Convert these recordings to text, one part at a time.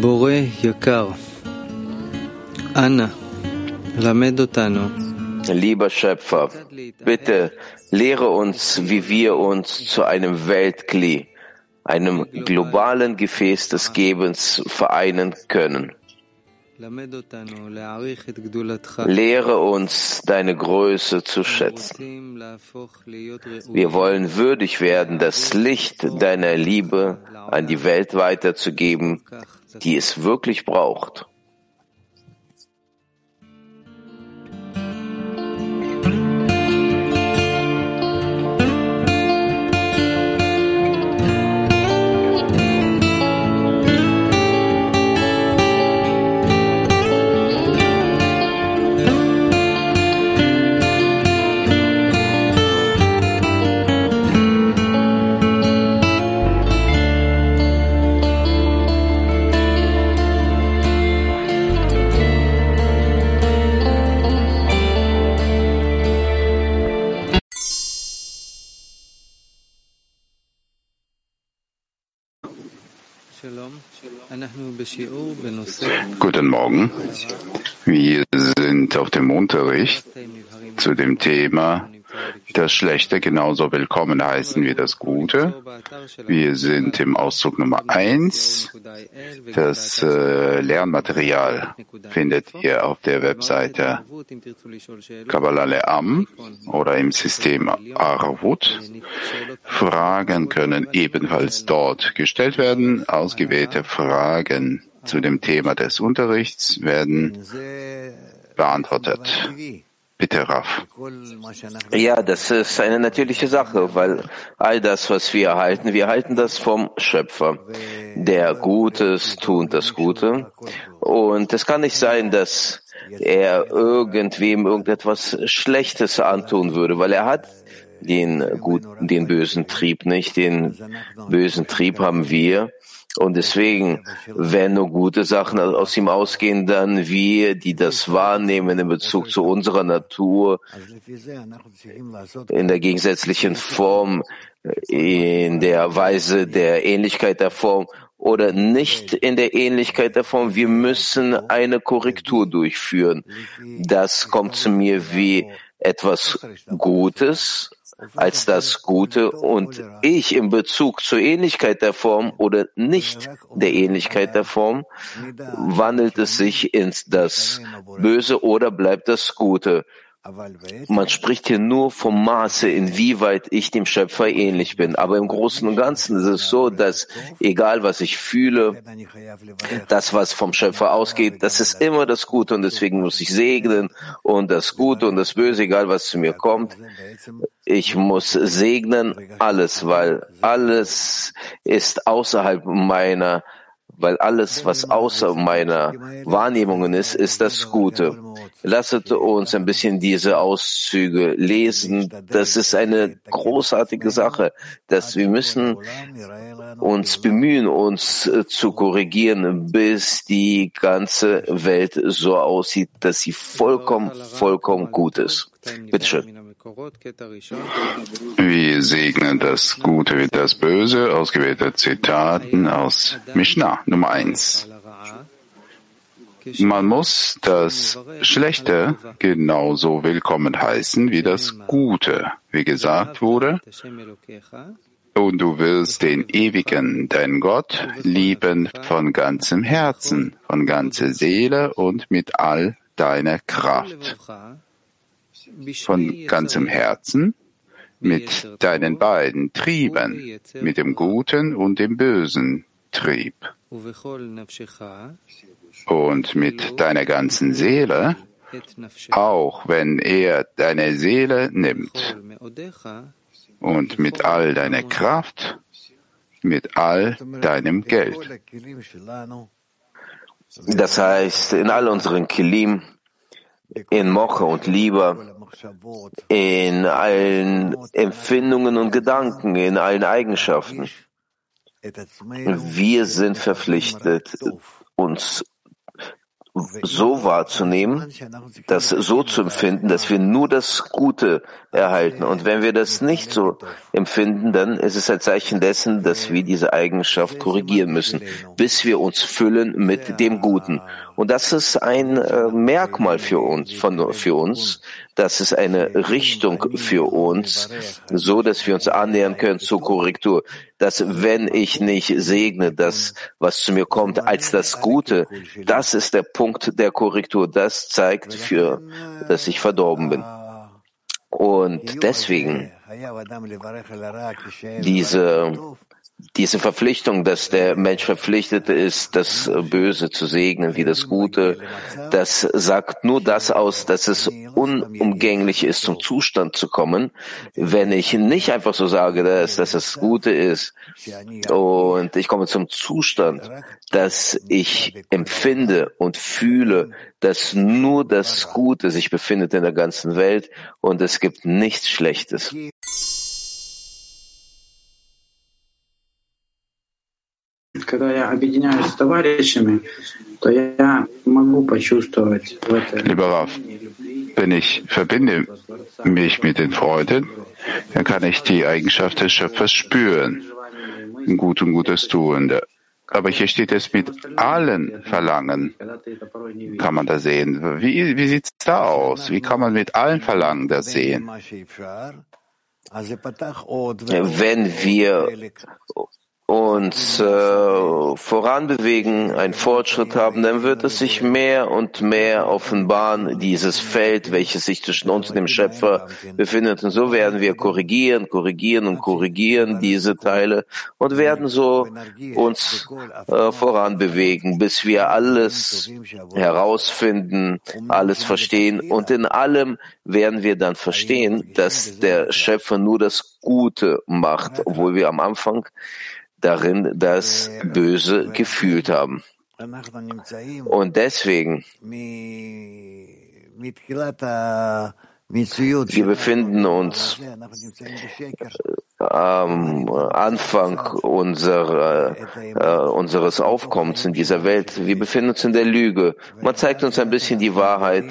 בורא יקר, אנא, למד אותנו. Lieber Schöpfer, bitte lehre uns, wie wir uns zu einem Weltkli, einem globalen Gefäß des Gebens vereinen können. Lehre uns, deine Größe zu schätzen. Wir wollen würdig werden, das Licht deiner Liebe an die Welt weiterzugeben, die es wirklich braucht. Guten Morgen. Wir sind auf dem Unterricht zu dem Thema das Schlechte genauso willkommen heißen wie das Gute. Wir sind im Auszug Nummer eins. Das äh, Lernmaterial findet ihr auf der Webseite Kabbalah Le'am oder im System Arvut. Fragen können ebenfalls dort gestellt werden. Ausgewählte Fragen zu dem Thema des Unterrichts werden beantwortet. Bitte, Raf. Ja, das ist eine natürliche Sache, weil all das, was wir erhalten, wir erhalten das vom Schöpfer. Der Gutes tut das Gute. Und es kann nicht sein, dass er irgendwem irgendetwas Schlechtes antun würde, weil er hat den guten, den bösen Trieb nicht. Den bösen Trieb haben wir. Und deswegen, wenn nur gute Sachen aus ihm ausgehen, dann wir, die das wahrnehmen in Bezug zu unserer Natur, in der gegensätzlichen Form, in der Weise der Ähnlichkeit der Form oder nicht in der Ähnlichkeit der Form. Wir müssen eine Korrektur durchführen. Das kommt zu mir wie etwas Gutes als das Gute und ich in Bezug zur Ähnlichkeit der Form oder nicht der Ähnlichkeit der Form, wandelt es sich ins das Böse oder bleibt das Gute. Man spricht hier nur vom Maße, inwieweit ich dem Schöpfer ähnlich bin. Aber im Großen und Ganzen ist es so, dass egal was ich fühle, das, was vom Schöpfer ausgeht, das ist immer das Gute und deswegen muss ich segnen und das Gute und das Böse, egal was zu mir kommt. Ich muss segnen alles, weil alles ist außerhalb meiner weil alles, was außer meiner Wahrnehmungen ist, ist das Gute. Lasset uns ein bisschen diese Auszüge lesen. Das ist eine großartige Sache, dass wir müssen uns bemühen, uns äh, zu korrigieren, bis die ganze Welt so aussieht, dass sie vollkommen, vollkommen gut ist. Bitte schön. Wir segnen das Gute wie das Böse, ausgewählte Zitaten aus Mishnah Nummer eins. Man muss das Schlechte genauso willkommen heißen wie das Gute, wie gesagt wurde. Und du willst den Ewigen, dein Gott, lieben von ganzem Herzen, von ganzer Seele und mit all deiner Kraft von ganzem Herzen, mit deinen beiden Trieben, mit dem guten und dem bösen Trieb. Und mit deiner ganzen Seele, auch wenn er deine Seele nimmt. Und mit all deiner Kraft, mit all deinem Geld. Das heißt, in all unseren Kilim, in Moche und Liebe, in allen Empfindungen und Gedanken, in allen Eigenschaften. Wir sind verpflichtet, uns so wahrzunehmen, das so zu empfinden, dass wir nur das Gute erhalten. Und wenn wir das nicht so empfinden, dann ist es ein Zeichen dessen, dass wir diese Eigenschaft korrigieren müssen, bis wir uns füllen mit dem Guten. Und das ist ein äh, Merkmal für uns, von, für uns. Das ist eine Richtung für uns, so dass wir uns annähern können zur Korrektur. Dass wenn ich nicht segne, das, was zu mir kommt, als das Gute, das ist der Punkt der Korrektur. Das zeigt für, dass ich verdorben bin. Und deswegen diese diese Verpflichtung, dass der Mensch verpflichtet ist, das Böse zu segnen wie das Gute, das sagt nur das aus, dass es unumgänglich ist, zum Zustand zu kommen. Wenn ich nicht einfach so sage, dass, dass das Gute ist und ich komme zum Zustand, dass ich empfinde und fühle, dass nur das Gute sich befindet in der ganzen Welt und es gibt nichts Schlechtes. Когда я объединяюсь с товарищами, то я могу почувствовать в это... Lieber Rav, wenn ich verbinde mich mit den Freunden, dann kann ich die Eigenschaft des Schöpfers spüren, gut und Gutes tun. Aber hier steht es mit allen Verlangen, kann man da sehen. Wie, wie sieht es da aus? Wie kann man mit allen Verlangen das sehen? Wenn wir uns äh, voranbewegen, einen Fortschritt haben, dann wird es sich mehr und mehr offenbaren, dieses Feld, welches sich zwischen uns und dem Schöpfer befindet. Und so werden wir korrigieren, korrigieren und korrigieren diese Teile und werden so uns äh, voranbewegen, bis wir alles herausfinden, alles verstehen. Und in allem werden wir dann verstehen, dass der Schöpfer nur das Gute macht, obwohl wir am Anfang darin das Böse gefühlt haben. Und deswegen, wir befinden uns am Anfang unserer, äh, unseres Aufkommens in dieser Welt. Wir befinden uns in der Lüge. Man zeigt uns ein bisschen die Wahrheit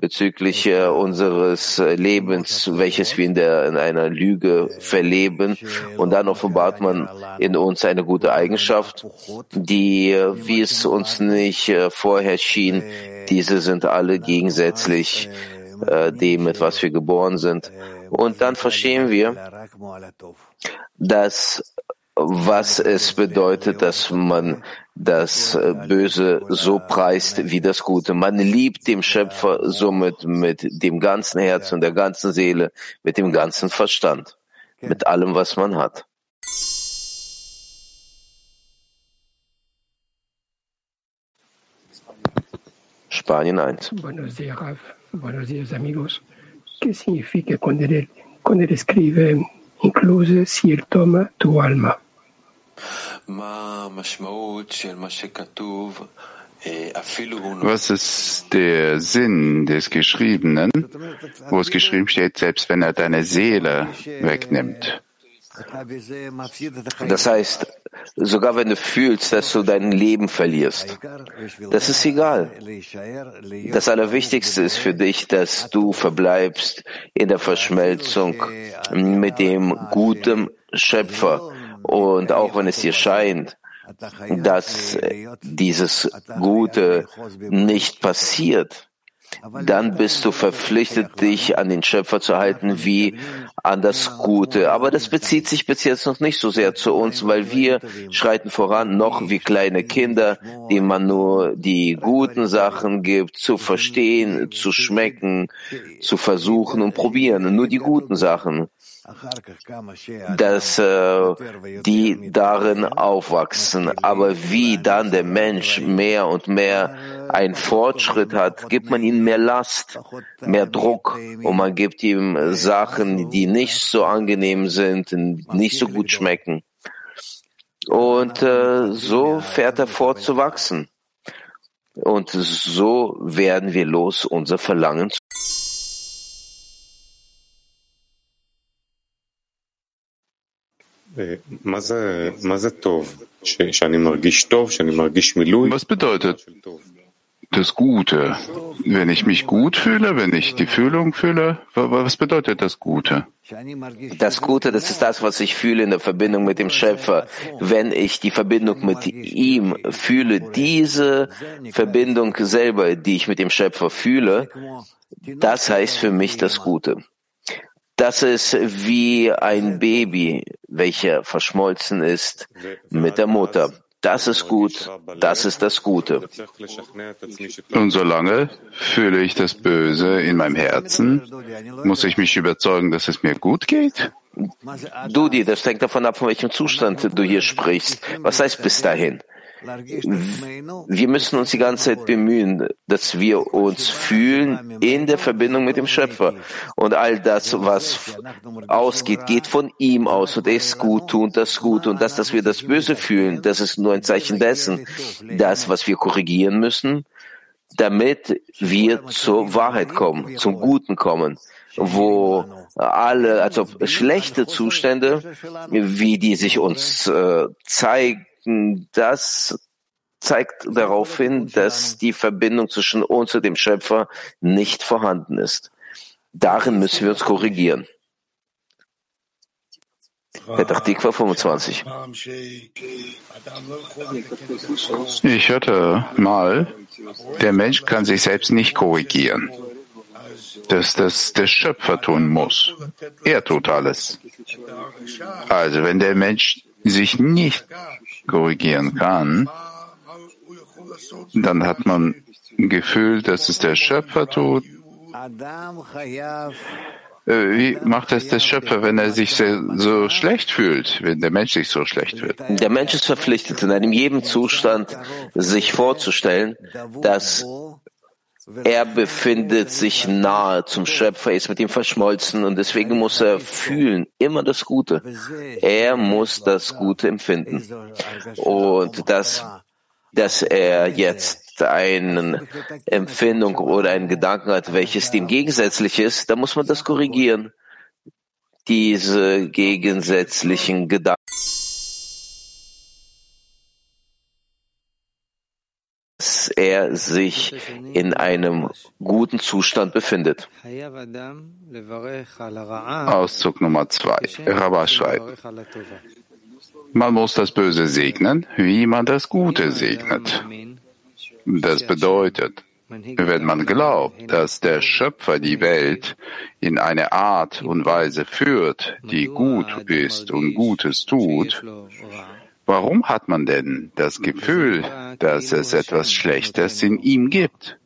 bezüglich äh, unseres äh, Lebens, welches wir in, der, in einer Lüge verleben. Und dann offenbart man in uns eine gute Eigenschaft, die, äh, wie es uns nicht äh, vorher schien, diese sind alle gegensätzlich äh, dem, mit was wir geboren sind. Und dann verstehen wir, dass was es bedeutet, dass man das äh, Böse so preist wie das Gute. Man liebt dem Schöpfer somit mit dem ganzen Herz und der ganzen Seele, mit dem ganzen Verstand, mit allem, was man hat. Spanien 1. Buenos días, Buenos días, amigos. ¿Qué significa cuando él, cuando él escribe incluso si él toma tu alma? Was ist der Sinn des Geschriebenen, wo es geschrieben steht, selbst wenn er deine Seele wegnimmt? Das heißt, sogar wenn du fühlst, dass du dein Leben verlierst, das ist egal. Das Allerwichtigste ist für dich, dass du verbleibst in der Verschmelzung mit dem guten Schöpfer und auch wenn es dir scheint, dass dieses Gute nicht passiert, dann bist du verpflichtet, dich an den Schöpfer zu halten wie an das Gute. Aber das bezieht sich bis jetzt noch nicht so sehr zu uns, weil wir schreiten voran noch wie kleine Kinder, denen man nur die guten Sachen gibt, zu verstehen, zu schmecken, zu versuchen und probieren. Nur die guten Sachen dass äh, die darin aufwachsen. Aber wie dann der Mensch mehr und mehr einen Fortschritt hat, gibt man ihm mehr Last, mehr Druck und man gibt ihm Sachen, die nicht so angenehm sind, nicht so gut schmecken. Und äh, so fährt er fort zu wachsen. Und so werden wir los, unser Verlangen zu Was bedeutet das Gute? Wenn ich mich gut fühle, wenn ich die Fühlung fühle, was bedeutet das Gute? Das Gute, das ist das, was ich fühle in der Verbindung mit dem Schöpfer. Wenn ich die Verbindung mit ihm fühle, diese Verbindung selber, die ich mit dem Schöpfer fühle, das heißt für mich das Gute. Das ist wie ein Baby, welcher verschmolzen ist mit der Mutter. Das ist gut, das ist das Gute. Und solange fühle ich das Böse in meinem Herzen, muss ich mich überzeugen, dass es mir gut geht? Dudi, das hängt davon ab, von welchem Zustand du hier sprichst. Was heißt bis dahin? Wir müssen uns die ganze Zeit bemühen, dass wir uns fühlen in der Verbindung mit dem Schöpfer. Und all das, was ausgeht, geht von ihm aus und er ist gut, tut das gut. Und das, dass wir das Böse fühlen, das ist nur ein Zeichen dessen, das, was wir korrigieren müssen, damit wir zur Wahrheit kommen, zum Guten kommen wo alle, also schlechte Zustände, wie die sich uns äh, zeigen, das zeigt darauf hin, dass die Verbindung zwischen uns und dem Schöpfer nicht vorhanden ist. Darin müssen wir uns korrigieren. Petach Tikva 25. Ich hörte mal, der Mensch kann sich selbst nicht korrigieren. Dass das der Schöpfer tun muss. Er tut alles. Also wenn der Mensch sich nicht korrigieren kann, dann hat man Gefühl, dass es der Schöpfer tut. Äh, wie macht es der Schöpfer, wenn er sich so schlecht fühlt, wenn der Mensch sich so schlecht fühlt? Der Mensch ist verpflichtet, in einem jedem Zustand sich vorzustellen, dass er befindet sich nahe zum Schöpfer, ist mit ihm verschmolzen und deswegen muss er fühlen, immer das Gute. Er muss das Gute empfinden. Und das, dass er jetzt eine Empfindung oder einen Gedanken hat, welches dem gegensätzlich ist, da muss man das korrigieren. Diese gegensätzlichen Gedanken. Dass er sich in einem guten Zustand befindet. Auszug Nummer zwei. Rabba schreibt, man muss das Böse segnen, wie man das Gute segnet. Das bedeutet, wenn man glaubt, dass der Schöpfer die Welt in eine Art und Weise führt, die gut ist und Gutes tut, Warum hat man denn das Gefühl, dass es etwas Schlechtes in ihm gibt?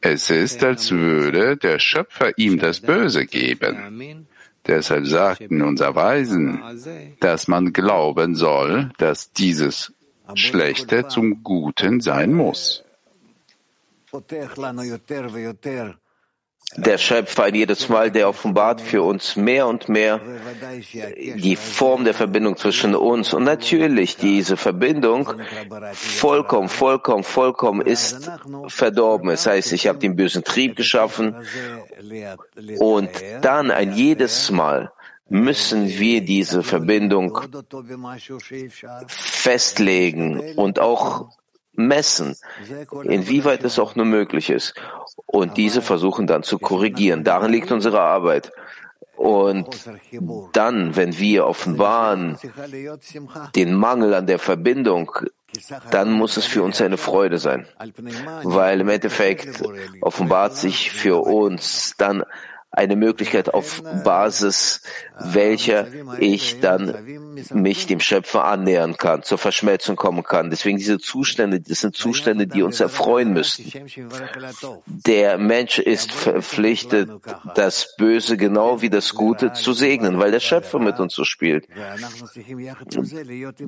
Es ist, als würde der Schöpfer ihm das Böse geben. Deshalb sagten unser Weisen, dass man glauben soll, dass dieses Schlechte zum Guten sein muss der Schöpfer jedes Mal, der offenbart für uns mehr und mehr die Form der Verbindung zwischen uns. Und natürlich, diese Verbindung vollkommen, vollkommen, vollkommen ist verdorben. Das heißt, ich habe den bösen Trieb geschaffen und dann ein jedes Mal müssen wir diese Verbindung festlegen und auch messen, inwieweit es auch nur möglich ist. Und diese versuchen dann zu korrigieren. Darin liegt unsere Arbeit. Und dann, wenn wir offenbaren den Mangel an der Verbindung, dann muss es für uns eine Freude sein. Weil im Endeffekt offenbart sich für uns dann eine Möglichkeit auf Basis welcher ich dann mich dem Schöpfer annähern kann, zur Verschmelzung kommen kann. Deswegen diese Zustände, das sind Zustände, die uns erfreuen müssen. Der Mensch ist verpflichtet, das Böse genau wie das Gute zu segnen, weil der Schöpfer mit uns so spielt.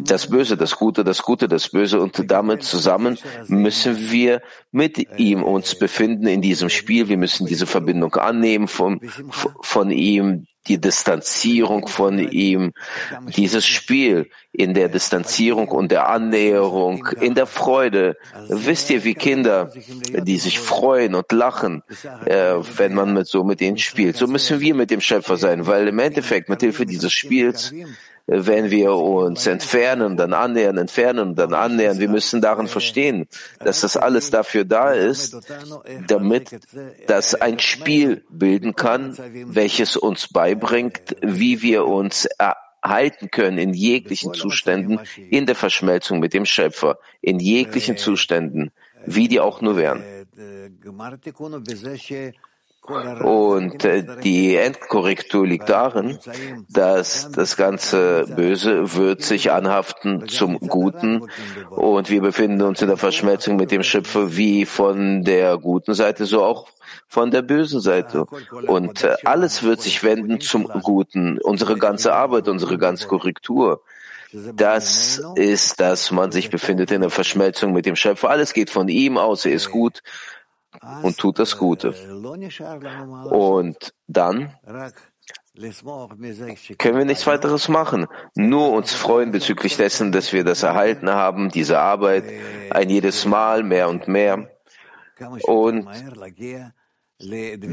Das Böse, das Gute, das Gute, das Böse und damit zusammen müssen wir mit ihm uns befinden in diesem Spiel. Wir müssen diese Verbindung annehmen von, ihm, die Distanzierung von ihm, dieses Spiel in der Distanzierung und der Annäherung, in der Freude. Wisst ihr, wie Kinder, die sich freuen und lachen, äh, wenn man mit so mit ihnen spielt. So müssen wir mit dem Schöpfer sein, weil im Endeffekt mit Hilfe dieses Spiels wenn wir uns entfernen, dann annähern, entfernen dann annähern. Wir müssen darin verstehen, dass das alles dafür da ist, damit das ein Spiel bilden kann, welches uns beibringt, wie wir uns erhalten können in jeglichen Zuständen in der Verschmelzung mit dem Schöpfer, in jeglichen Zuständen, wie die auch nur wären. Und äh, die Endkorrektur liegt darin, dass das ganze Böse wird sich anhaften zum Guten und wir befinden uns in der Verschmelzung mit dem Schöpfer wie von der guten Seite, so auch von der bösen Seite. Und äh, alles wird sich wenden zum Guten. Unsere ganze Arbeit, unsere ganze Korrektur. Das ist, dass man sich befindet in der Verschmelzung mit dem Schöpfer. Alles geht von ihm aus. Er ist gut und tut das Gute. Und dann können wir nichts weiteres machen. Nur uns freuen bezüglich dessen, dass wir das erhalten haben, diese Arbeit, ein jedes Mal mehr und mehr. Und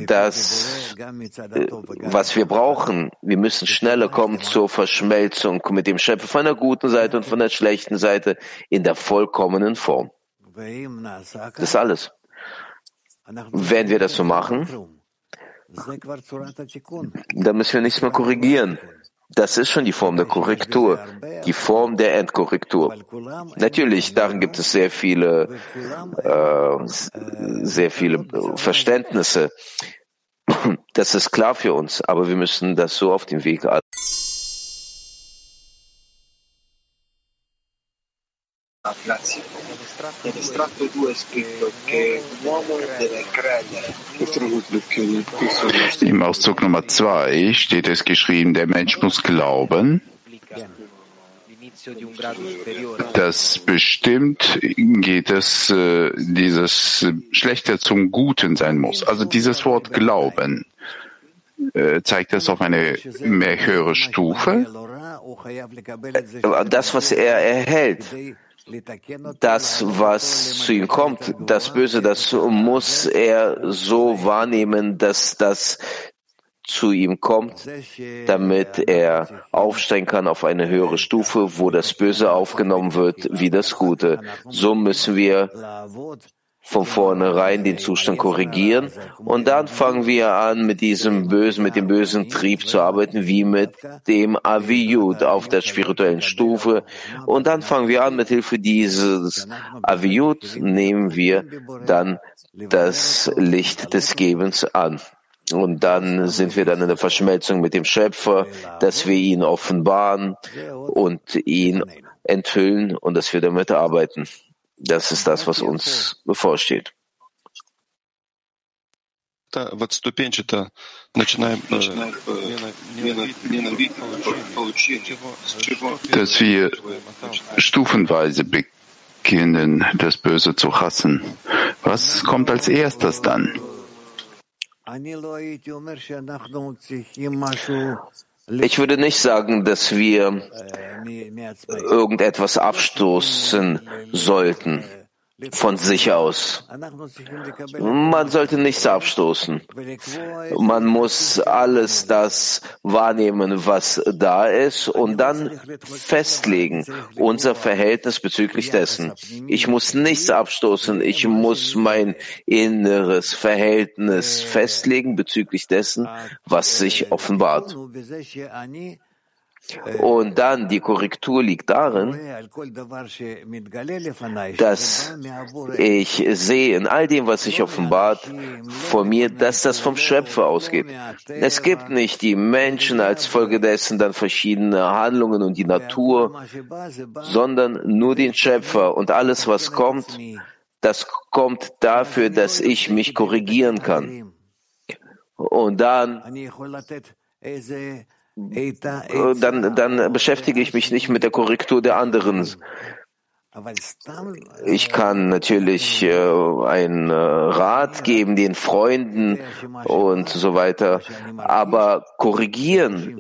das, äh, was wir brauchen, wir müssen schneller kommen zur Verschmelzung mit dem Schöpfer von der guten Seite und von der schlechten Seite in der vollkommenen Form. Das ist alles. Wenn wir das so machen, dann müssen wir nichts mehr korrigieren. Das ist schon die Form der Korrektur, die Form der Endkorrektur. Natürlich, darin gibt es sehr viele, äh, sehr viele Verständnisse. Das ist klar für uns, aber wir müssen das so auf dem Weg Grazie. Nell'estratto 2 è scritto che l'uomo deve credere. Im Auszug Nummer 2 steht es geschrieben, der Mensch muss glauben, dass bestimmt geht es, äh, dieses Schlechter zum Guten sein muss. Also dieses Wort Glauben, äh, zeigt das auf eine mehr höhere Stufe? Das, was er erhält, das, was zu ihm kommt, das Böse, das muss er so wahrnehmen, dass das zu ihm kommt, damit er aufsteigen kann auf eine höhere Stufe, wo das Böse aufgenommen wird wie das Gute. So müssen wir von vornherein den Zustand korrigieren und dann fangen wir an, mit diesem bösen, mit dem bösen Trieb zu arbeiten, wie mit dem Aviyud auf der spirituellen Stufe. Und dann fangen wir an, mit Hilfe dieses Aviyud nehmen wir dann das Licht des Gebens an. Und dann sind wir dann in der Verschmelzung mit dem Schöpfer, dass wir ihn offenbaren und ihn enthüllen und dass wir damit arbeiten. Das ist das, was uns bevorsteht. Dass wir stufenweise beginnen, das Böse zu hassen. Was kommt als erstes dann? Ich würde nicht sagen, dass wir irgendetwas abstoßen sollten von sich aus. Man sollte nichts abstoßen. Man muss alles das wahrnehmen, was da ist und dann festlegen, unser Verhältnis bezüglich dessen. Ich muss nichts abstoßen. Ich muss mein inneres Verhältnis festlegen bezüglich dessen, was sich offenbart. Und dann die Korrektur liegt darin, dass ich sehe in all dem, was sich offenbart, vor mir, dass das vom Schöpfer ausgeht. Es gibt nicht die Menschen als Folge dessen dann verschiedene Handlungen und die Natur, sondern nur den Schöpfer und alles, was kommt, das kommt dafür, dass ich mich korrigieren kann. Und dann dann, dann beschäftige ich mich nicht mit der Korrektur der anderen. Ich kann natürlich äh, einen äh, Rat geben den Freunden und so weiter, aber korrigieren,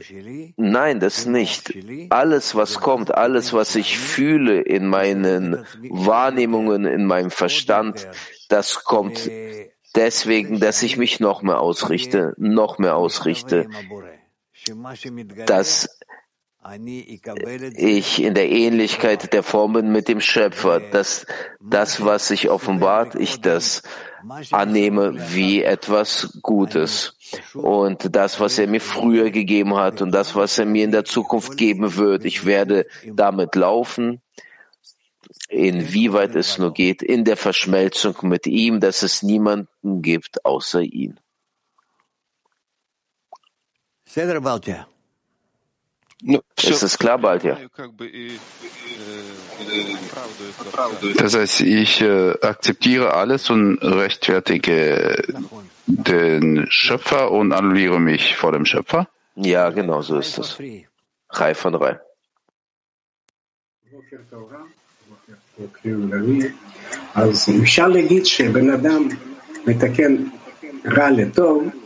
nein, das nicht. Alles, was kommt, alles, was ich fühle in meinen Wahrnehmungen, in meinem Verstand, das kommt deswegen, dass ich mich noch mehr ausrichte, noch mehr ausrichte dass ich in der Ähnlichkeit der Form bin mit dem Schöpfer, dass das, was sich offenbart, ich das annehme wie etwas Gutes. Und das, was er mir früher gegeben hat und das, was er mir in der Zukunft geben wird, ich werde damit laufen, inwieweit es nur geht, in der Verschmelzung mit ihm, dass es niemanden gibt außer ihn. Ist es klar, Baltia? Das heißt, ich äh, akzeptiere alles und rechtfertige den Schöpfer und annulliere mich vor dem Schöpfer? Ja, genau so ist es. Drei von drei. אז אפשר להגיד שבן אדם מתקן רע לטוב, הוא עולה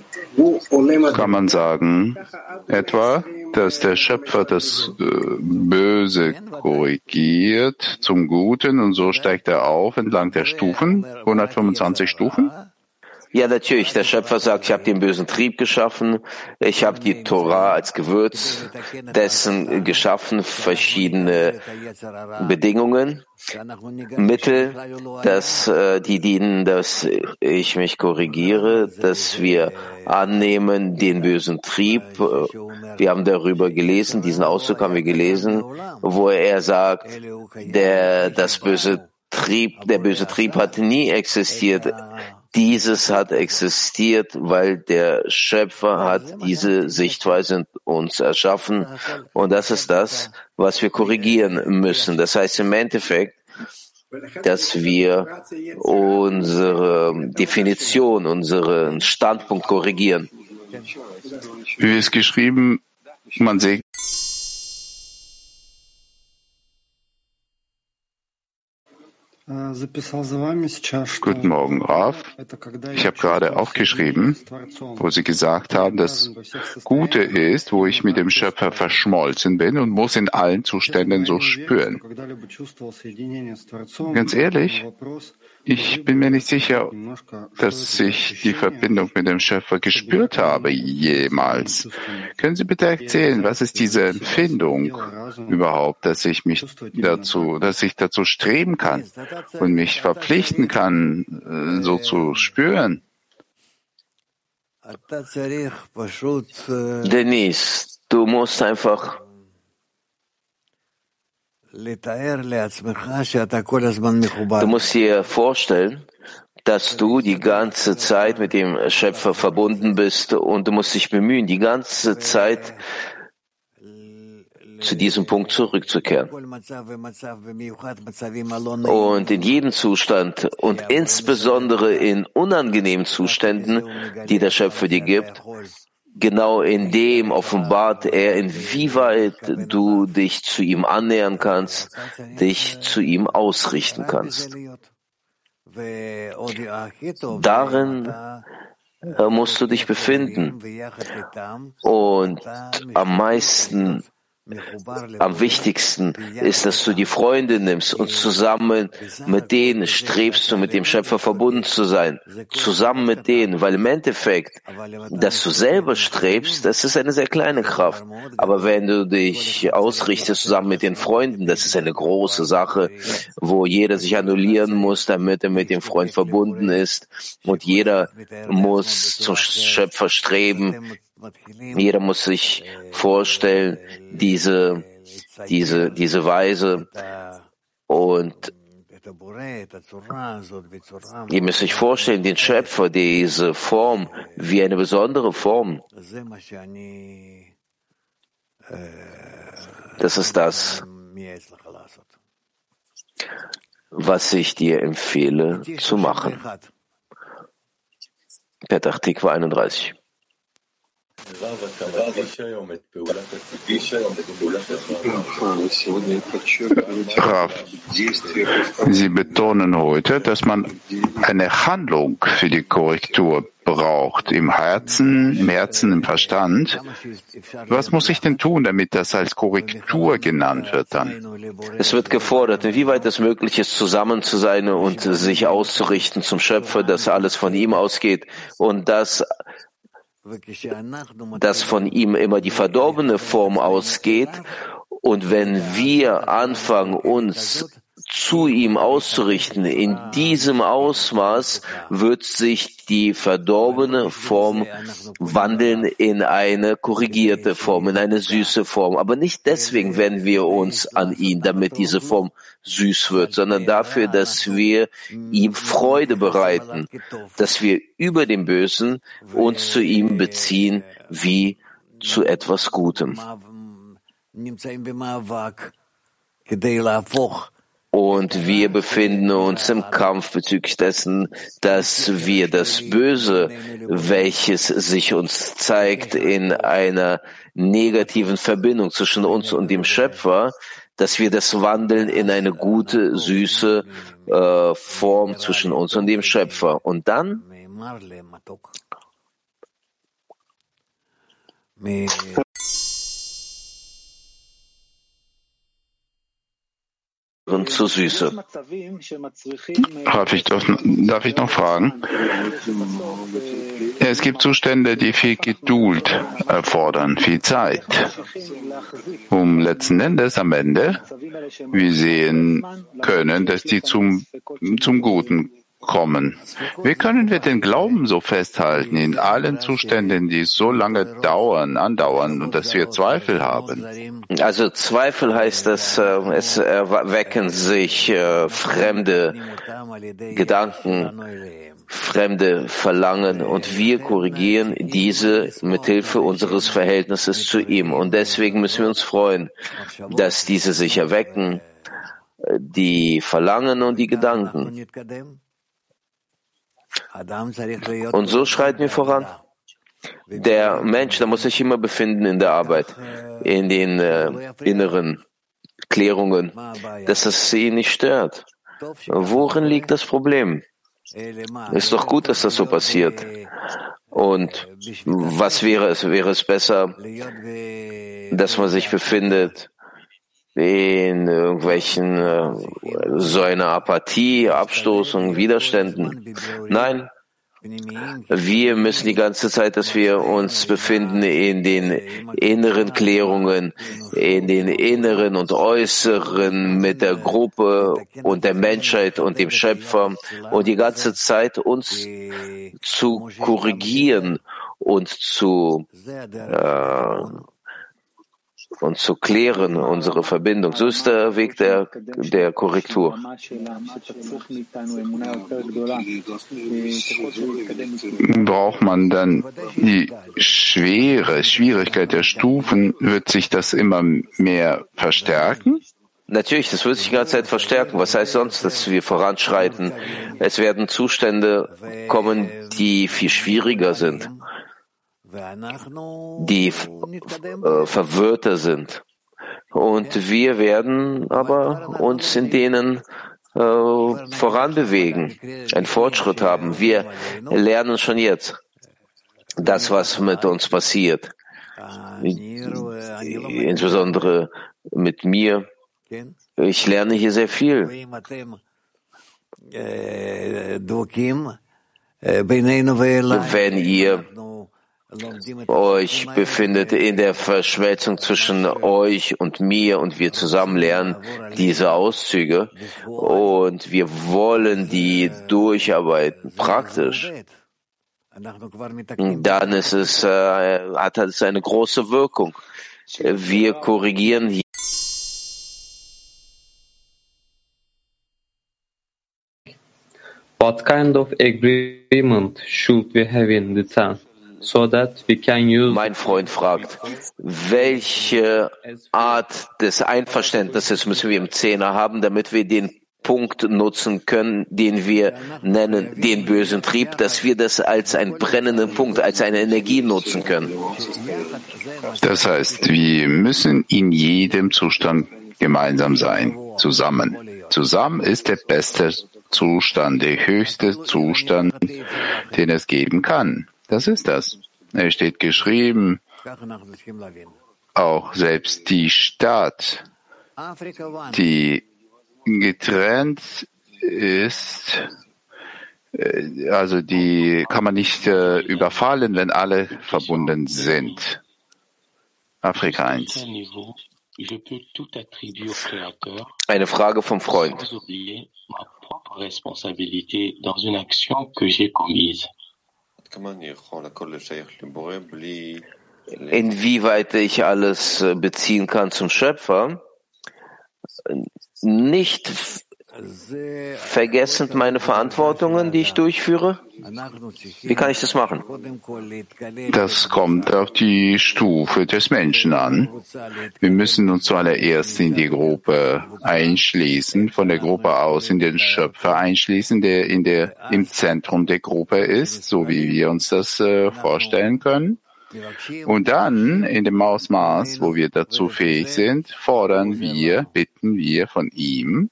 kann man sagen, etwa, dass der Schöpfer das äh, Böse korrigiert zum Guten und so steigt er auf entlang der Stufen, 125 Stufen? Ja, natürlich. Der Schöpfer sagt, ich habe den bösen Trieb geschaffen. Ich habe die Torah als Gewürz dessen geschaffen, verschiedene Bedingungen, Mittel, dass äh, die dienen, dass ich mich korrigiere, dass wir annehmen den bösen Trieb. Wir haben darüber gelesen, diesen Auszug haben wir gelesen, wo er sagt, der das böse Trieb, der böse Trieb hat nie existiert. Dieses hat existiert, weil der Schöpfer hat diese Sichtweise in uns erschaffen. Und das ist das, was wir korrigieren müssen. Das heißt im Endeffekt, dass wir unsere Definition, unseren Standpunkt korrigieren. Wie ist geschrieben, man sieht Guten Morgen, Raf. Ich habe gerade aufgeschrieben, wo Sie gesagt haben, dass Gute ist, wo ich mit dem Schöpfer verschmolzen bin und muss in allen Zuständen so spüren. Ganz ehrlich, ich bin mir nicht sicher, dass ich die Verbindung mit dem Schöpfer gespürt habe jemals. Können Sie bitte erzählen, was ist diese Empfindung überhaupt, dass ich mich dazu, dass ich dazu streben kann und mich verpflichten kann, so zu spüren? Denise, du musst einfach Du musst dir vorstellen, dass du die ganze Zeit mit dem Schöpfer verbunden bist und du musst dich bemühen, die ganze Zeit zu diesem Punkt zurückzukehren. Und in jedem Zustand und insbesondere in unangenehmen Zuständen, die der Schöpfer dir gibt, genau in dem offenbart er, inwieweit du dich zu ihm annähern kannst, dich zu ihm ausrichten kannst. Darin musst du dich befinden und am meisten am wichtigsten ist, dass du die Freunde nimmst und zusammen mit denen strebst du, mit dem Schöpfer verbunden zu sein. Zusammen mit denen, weil im Endeffekt, dass du selber strebst, das ist eine sehr kleine Kraft. Aber wenn du dich ausrichtest zusammen mit den Freunden, das ist eine große Sache, wo jeder sich annullieren muss, damit er mit dem Freund verbunden ist. Und jeder muss zum Schöpfer streben, jeder muss sich vorstellen, diese, diese, diese Weise und ihr müsst euch vorstellen, den Schöpfer, diese Form, wie eine besondere Form. Das ist das, was ich dir empfehle zu machen. Petach Tikva 31. Rav, Sie betonen heute, dass man eine Handlung für die Korrektur braucht, im Herzen, im Herzen, im Verstand. Was muss ich denn tun, damit das als Korrektur genannt wird dann? Es wird gefordert, inwieweit es möglich ist, zusammen zu sein und sich auszurichten zum Schöpfer, dass alles von ihm ausgeht und das dass von ihm immer die verdorbene Form ausgeht. Und wenn wir anfangen, uns zu ihm auszurichten, in diesem Ausmaß wird sich die verdorbene Form wandeln in eine korrigierte Form, in eine süße Form. Aber nicht deswegen wenden wir uns an ihn, damit diese Form süß wird, sondern dafür, dass wir ihm Freude bereiten, dass wir über dem Bösen uns zu ihm beziehen wie zu etwas Gutem. Und wir befinden uns im Kampf bezüglich dessen, dass wir das Böse, welches sich uns zeigt in einer negativen Verbindung zwischen uns und dem Schöpfer, dass wir das wandeln in eine gute, süße äh, Form zwischen uns und dem Schöpfer. Und dann zur Süße. Darf ich, doch, darf ich noch fragen? Es gibt Zustände, die viel Geduld erfordern, viel Zeit, um letzten Endes am Ende wir sehen können, dass die zum, zum Guten kommen. Wie können wir den Glauben so festhalten in allen Zuständen, die so lange dauern, andauern und dass wir Zweifel haben? Also Zweifel heißt, dass äh, es erwecken sich äh, fremde Gedanken, fremde Verlangen und wir korrigieren diese mithilfe unseres Verhältnisses zu ihm. Und deswegen müssen wir uns freuen, dass diese sich erwecken, die Verlangen und die Gedanken. Und so schreiten wir voran. Der Mensch, der muss sich immer befinden in der Arbeit, in den äh, inneren Klärungen, dass es ihn nicht stört. Worin liegt das Problem? Ist doch gut, dass das so passiert. Und was wäre es? Wäre es besser, dass man sich befindet in irgendwelchen äh, so einer Apathie, Abstoß und Widerständen. Nein, wir müssen die ganze Zeit, dass wir uns befinden in den inneren Klärungen, in den inneren und äußeren mit der Gruppe und der Menschheit und dem Schöpfer und die ganze Zeit uns zu korrigieren und zu äh, und zu klären, unsere Verbindung. So ist der Weg der, der Korrektur. Braucht man dann die schwere Schwierigkeit der Stufen, wird sich das immer mehr verstärken? Natürlich, das wird sich die ganze Zeit verstärken. Was heißt sonst, dass wir voranschreiten? Es werden Zustände kommen, die viel schwieriger sind die äh, verwirrter sind. Und wir werden aber uns in denen äh, voranbewegen, einen Fortschritt haben. Wir lernen schon jetzt das, was mit uns passiert. Insbesondere mit mir. Ich lerne hier sehr viel. Wenn ihr euch befindet in der Verschmelzung zwischen euch und mir und wir zusammen lernen diese Auszüge und wir wollen die durcharbeiten praktisch. Dann ist es, äh, hat es eine große Wirkung. Wir korrigieren hier. What kind of agreement should we have in the town? Mein Freund fragt, welche Art des Einverständnisses müssen wir im Zehner haben, damit wir den Punkt nutzen können, den wir nennen den bösen Trieb, dass wir das als einen brennenden Punkt, als eine Energie nutzen können. Das heißt, wir müssen in jedem Zustand gemeinsam sein, zusammen. Zusammen ist der beste Zustand, der höchste Zustand, den es geben kann. Das ist das. Es steht geschrieben, auch selbst die Stadt, die getrennt ist, Äh, also die kann man nicht äh, überfallen, wenn alle verbunden sind. Afrika 1. Eine Frage vom Freund. Inwieweit ich alles äh, beziehen kann zum Schöpfer, nicht vergessend meine Verantwortungen, die ich durchführe? Wie kann ich das machen? Das kommt auf die Stufe des Menschen an. Wir müssen uns zuallererst in die Gruppe einschließen, von der Gruppe aus in den Schöpfer einschließen, der in der, im Zentrum der Gruppe ist, so wie wir uns das äh, vorstellen können. Und dann, in dem Ausmaß, wo wir dazu fähig sind, fordern wir, bitten wir von ihm,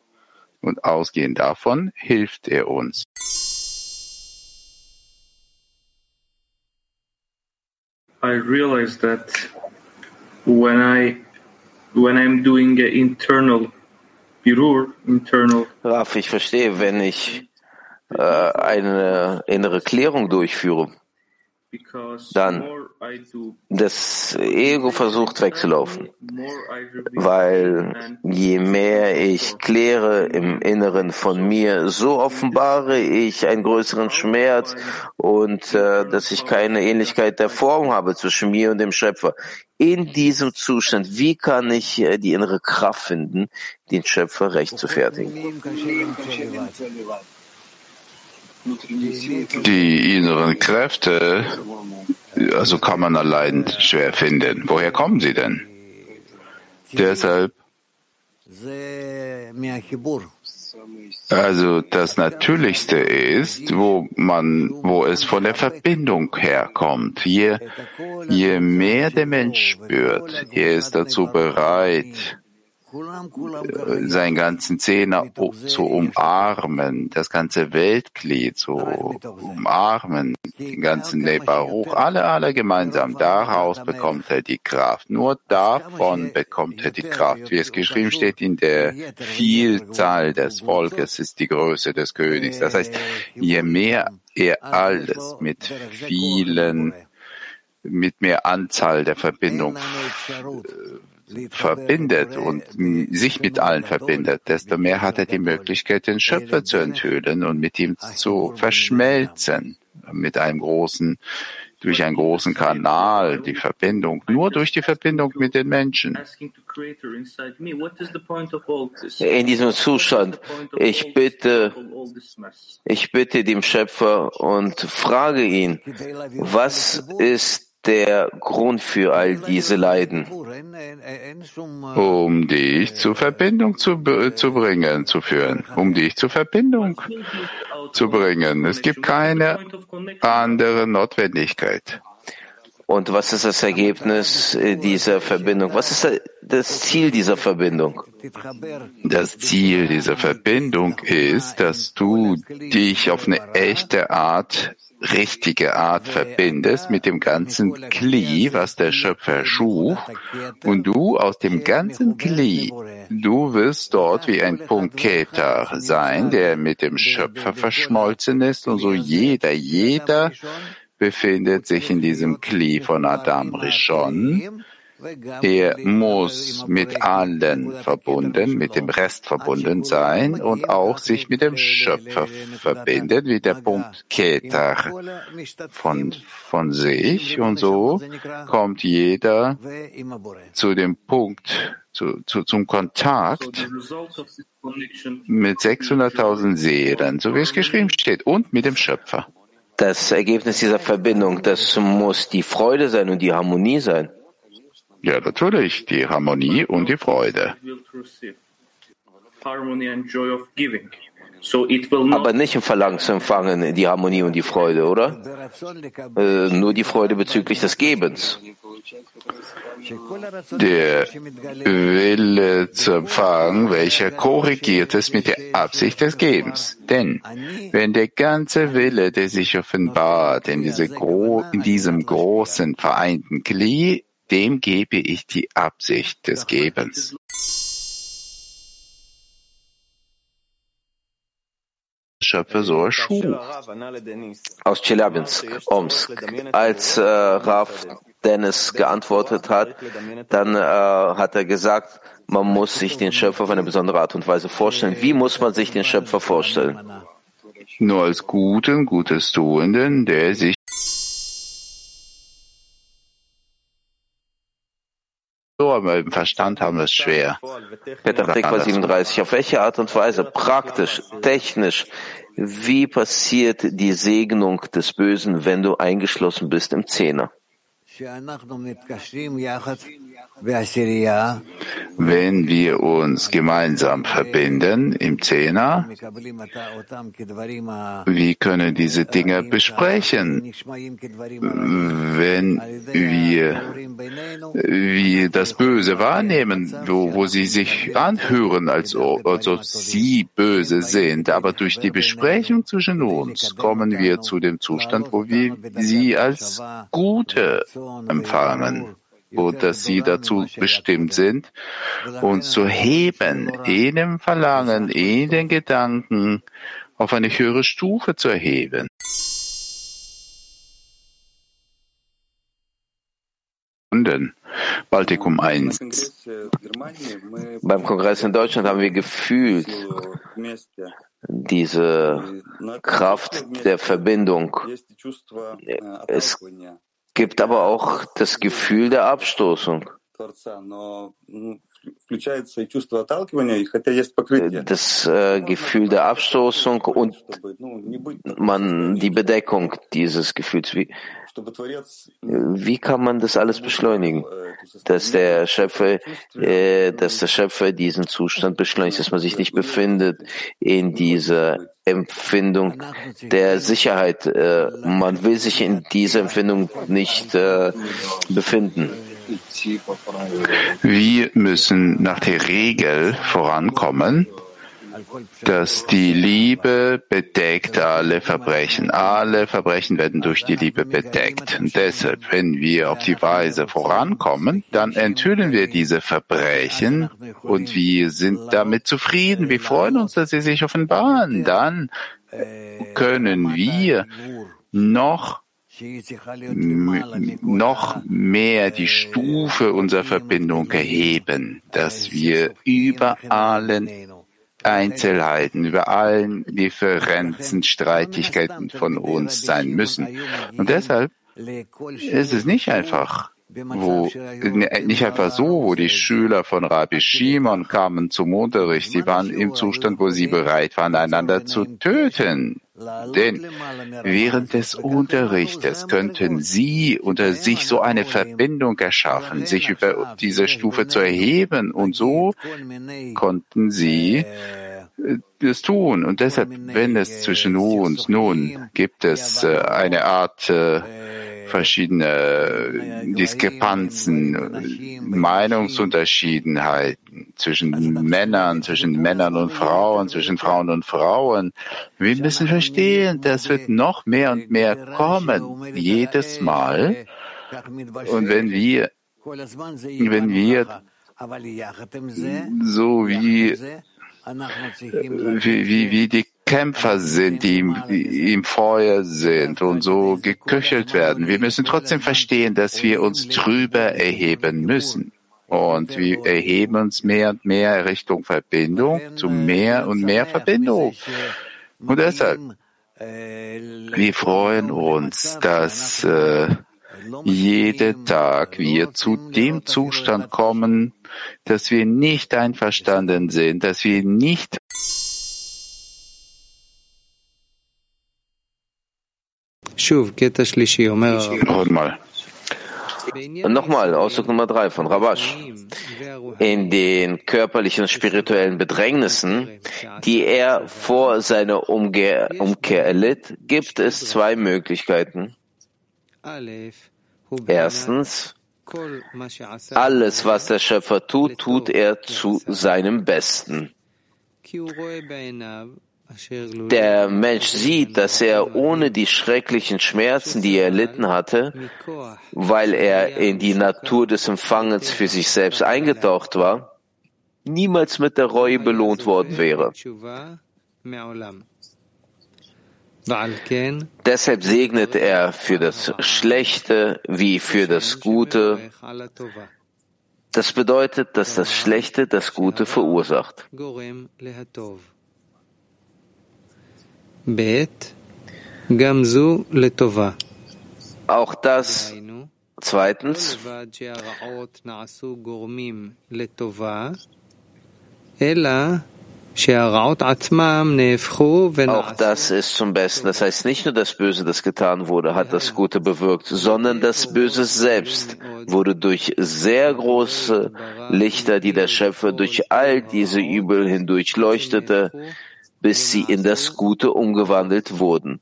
und ausgehend davon hilft er uns. I realize that when I when I'm doing a internal birur, internal. Raf, ich verstehe, wenn ich äh, eine innere Klärung durchführe, dann das Ego versucht wegzulaufen, weil je mehr ich kläre im Inneren von mir, so offenbare ich einen größeren Schmerz und äh, dass ich keine Ähnlichkeit der Form habe zwischen mir und dem Schöpfer. In diesem Zustand, wie kann ich äh, die innere Kraft finden, den Schöpfer recht zu fertigen? Die inneren Kräfte, also kann man allein schwer finden. Woher kommen sie denn? Deshalb, also das Natürlichste ist, wo man, wo es von der Verbindung herkommt. Je, je mehr der Mensch spürt, er ist dazu bereit, seinen ganzen Zehner zu umarmen, das ganze Weltglied zu umarmen, den ganzen Leber hoch, alle, alle gemeinsam. Daraus bekommt er die Kraft. Nur davon bekommt er die Kraft. Wie es geschrieben steht, in der Vielzahl des Volkes ist die Größe des Königs. Das heißt, je mehr er alles mit vielen, mit mehr Anzahl der Verbindung verbindet und sich mit allen verbindet, desto mehr hat er die Möglichkeit, den Schöpfer zu enthüllen und mit ihm zu verschmelzen, mit einem großen, durch einen großen Kanal, die Verbindung, nur durch die Verbindung mit den Menschen. In diesem Zustand, ich bitte, ich bitte dem Schöpfer und frage ihn, was ist der Grund für all diese Leiden? Um dich zur Verbindung zu, zu bringen, zu führen, um dich zur Verbindung zu bringen. Es gibt keine andere Notwendigkeit. Und was ist das Ergebnis dieser Verbindung? Was ist das Ziel dieser Verbindung? Das Ziel dieser Verbindung ist, dass du dich auf eine echte Art richtige Art verbindest mit dem ganzen Kli, was der Schöpfer schuf, und du aus dem ganzen Kli, du wirst dort wie ein Punkt Keter sein, der mit dem Schöpfer verschmolzen ist, und so jeder, jeder befindet sich in diesem Kli von Adam Rishon, er muss mit allen verbunden, mit dem Rest verbunden sein und auch sich mit dem Schöpfer verbinden, wie der Punkt Keter von, von sich. Und so kommt jeder zu dem Punkt, zu, zu, zum Kontakt mit 600.000 Seelen, so wie es geschrieben steht, und mit dem Schöpfer. Das Ergebnis dieser Verbindung, das muss die Freude sein und die Harmonie sein. Ja, natürlich, die Harmonie und die Freude. Aber nicht im Verlangen zu empfangen, die Harmonie und die Freude, oder? Äh, nur die Freude bezüglich des Gebens. Der Wille zu empfangen, welcher korrigiert ist mit der Absicht des Gebens. Denn wenn der ganze Wille, der sich offenbart in, diese in diesem großen vereinten Kli, dem gebe ich die Absicht des Gebens. Schöpfer so erschuf. Aus Chelyabinsk, Omsk. Als äh, Rav Dennis geantwortet hat, dann äh, hat er gesagt, man muss sich den Schöpfer auf eine besondere Art und Weise vorstellen. Wie muss man sich den Schöpfer vorstellen? Nur als guten, Gutes Tuenden, der sich so, aber im Verstand haben wir es schwer. Peter Tikva 37. Auf welche Art und Weise, praktisch, technisch, wie passiert die Segnung des Bösen, wenn du eingeschlossen bist im Zehner? Wenn wir uns gemeinsam verbinden im Zehner, wie können diese Dinge besprechen, wenn wir, wir das Böse wahrnehmen, wo, wo sie sich anhören, als, als ob sie böse sind. Aber durch die Besprechung zwischen uns kommen wir zu dem Zustand, wo wir sie als Gute empfangen wo dass sie dazu bestimmt sind, uns zu heben, in dem Verlangen, in den Gedanken auf eine höhere Stufe zu erheben. Baltikum 1. Beim Kongress in Deutschland haben wir gefühlt diese Kraft der Verbindung. Es gibt aber auch das Gefühl der Abstoßung. Das äh, Gefühl der Abstoßung und man die Bedeckung dieses Gefühls. Wie, wie kann man das alles beschleunigen? Dass der Schöpfer, äh, dass der Schöpfer diesen Zustand beschleunigt, dass man sich nicht befindet in dieser Empfindung der Sicherheit. Äh, man will sich in dieser Empfindung nicht äh, befinden. Wir müssen nach der Regel vorankommen, dass die Liebe bedeckt alle Verbrechen. Alle Verbrechen werden durch die Liebe bedeckt. Und deshalb, wenn wir auf die Weise vorankommen, dann enthüllen wir diese Verbrechen und wir sind damit zufrieden. Wir freuen uns, dass sie sich offenbaren. Dann können wir noch noch mehr die Stufe unserer Verbindung erheben, dass wir über allen Einzelheiten, über allen Differenzen, Streitigkeiten von uns sein müssen. Und deshalb ist es nicht einfach, wo, nicht einfach so, wo die Schüler von Rabbi Shimon kamen zum Unterricht. Sie waren im Zustand, wo sie bereit waren, einander zu töten. Denn während des Unterrichtes könnten sie unter sich so eine Verbindung erschaffen, sich über diese Stufe zu erheben. Und so konnten sie es tun. Und deshalb, wenn es zwischen uns nun gibt es äh, eine Art äh, verschiedene Diskrepanzen, Meinungsunterschiedenheiten zwischen Männern, zwischen Männern und Frauen, zwischen Frauen und Frauen. Wir müssen verstehen, das wird noch mehr und mehr kommen, jedes Mal. Und wenn wir, wenn wir so wie wie, wie, wie die Kämpfer sind, die im, im Feuer sind und so geköchelt werden. Wir müssen trotzdem verstehen, dass wir uns drüber erheben müssen. Und wir erheben uns mehr und mehr Richtung Verbindung zu mehr und mehr Verbindung. Und deshalb, wir freuen uns, dass äh, jeden Tag wir zu dem Zustand kommen, dass wir nicht einverstanden sind, dass wir nicht Nochmal. Nochmal, Ausdruck Nummer drei von Rabash. In den körperlichen und spirituellen Bedrängnissen, die er vor seiner Umkehr, Umkehr erlitt, gibt es zwei Möglichkeiten. Erstens, alles, was der Schöpfer tut, tut er zu seinem Besten. Der Mensch sieht, dass er ohne die schrecklichen Schmerzen, die er erlitten hatte, weil er in die Natur des Empfangens für sich selbst eingetaucht war, niemals mit der Reue belohnt worden wäre. Deshalb segnet er für das Schlechte wie für das Gute. Das bedeutet, dass das Schlechte das Gute verursacht. Auch das zweitens auch das ist zum Besten. Das heißt, nicht nur das Böse, das getan wurde, hat das Gute bewirkt, sondern das Böse selbst wurde durch sehr große Lichter, die der Schöpfer durch all diese Übel hindurch leuchtete, bis sie in das Gute umgewandelt wurden.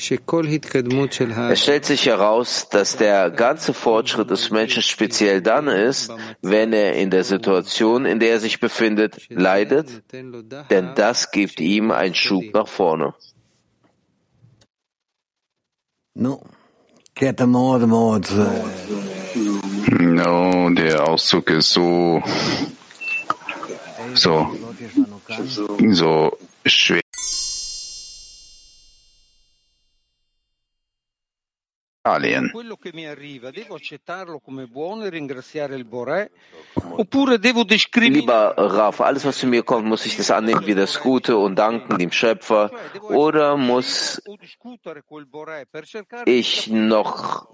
Es stellt sich heraus, dass der ganze Fortschritt des Menschen speziell dann ist, wenn er in der Situation, in der er sich befindet, leidet, denn das gibt ihm einen Schub nach vorne. No, der Auszug ist so, so, so schwer. Italien. Lieber Raf, alles, was zu mir kommt, muss ich das annehmen wie das Gute und danken dem Schöpfer? Oder muss ich noch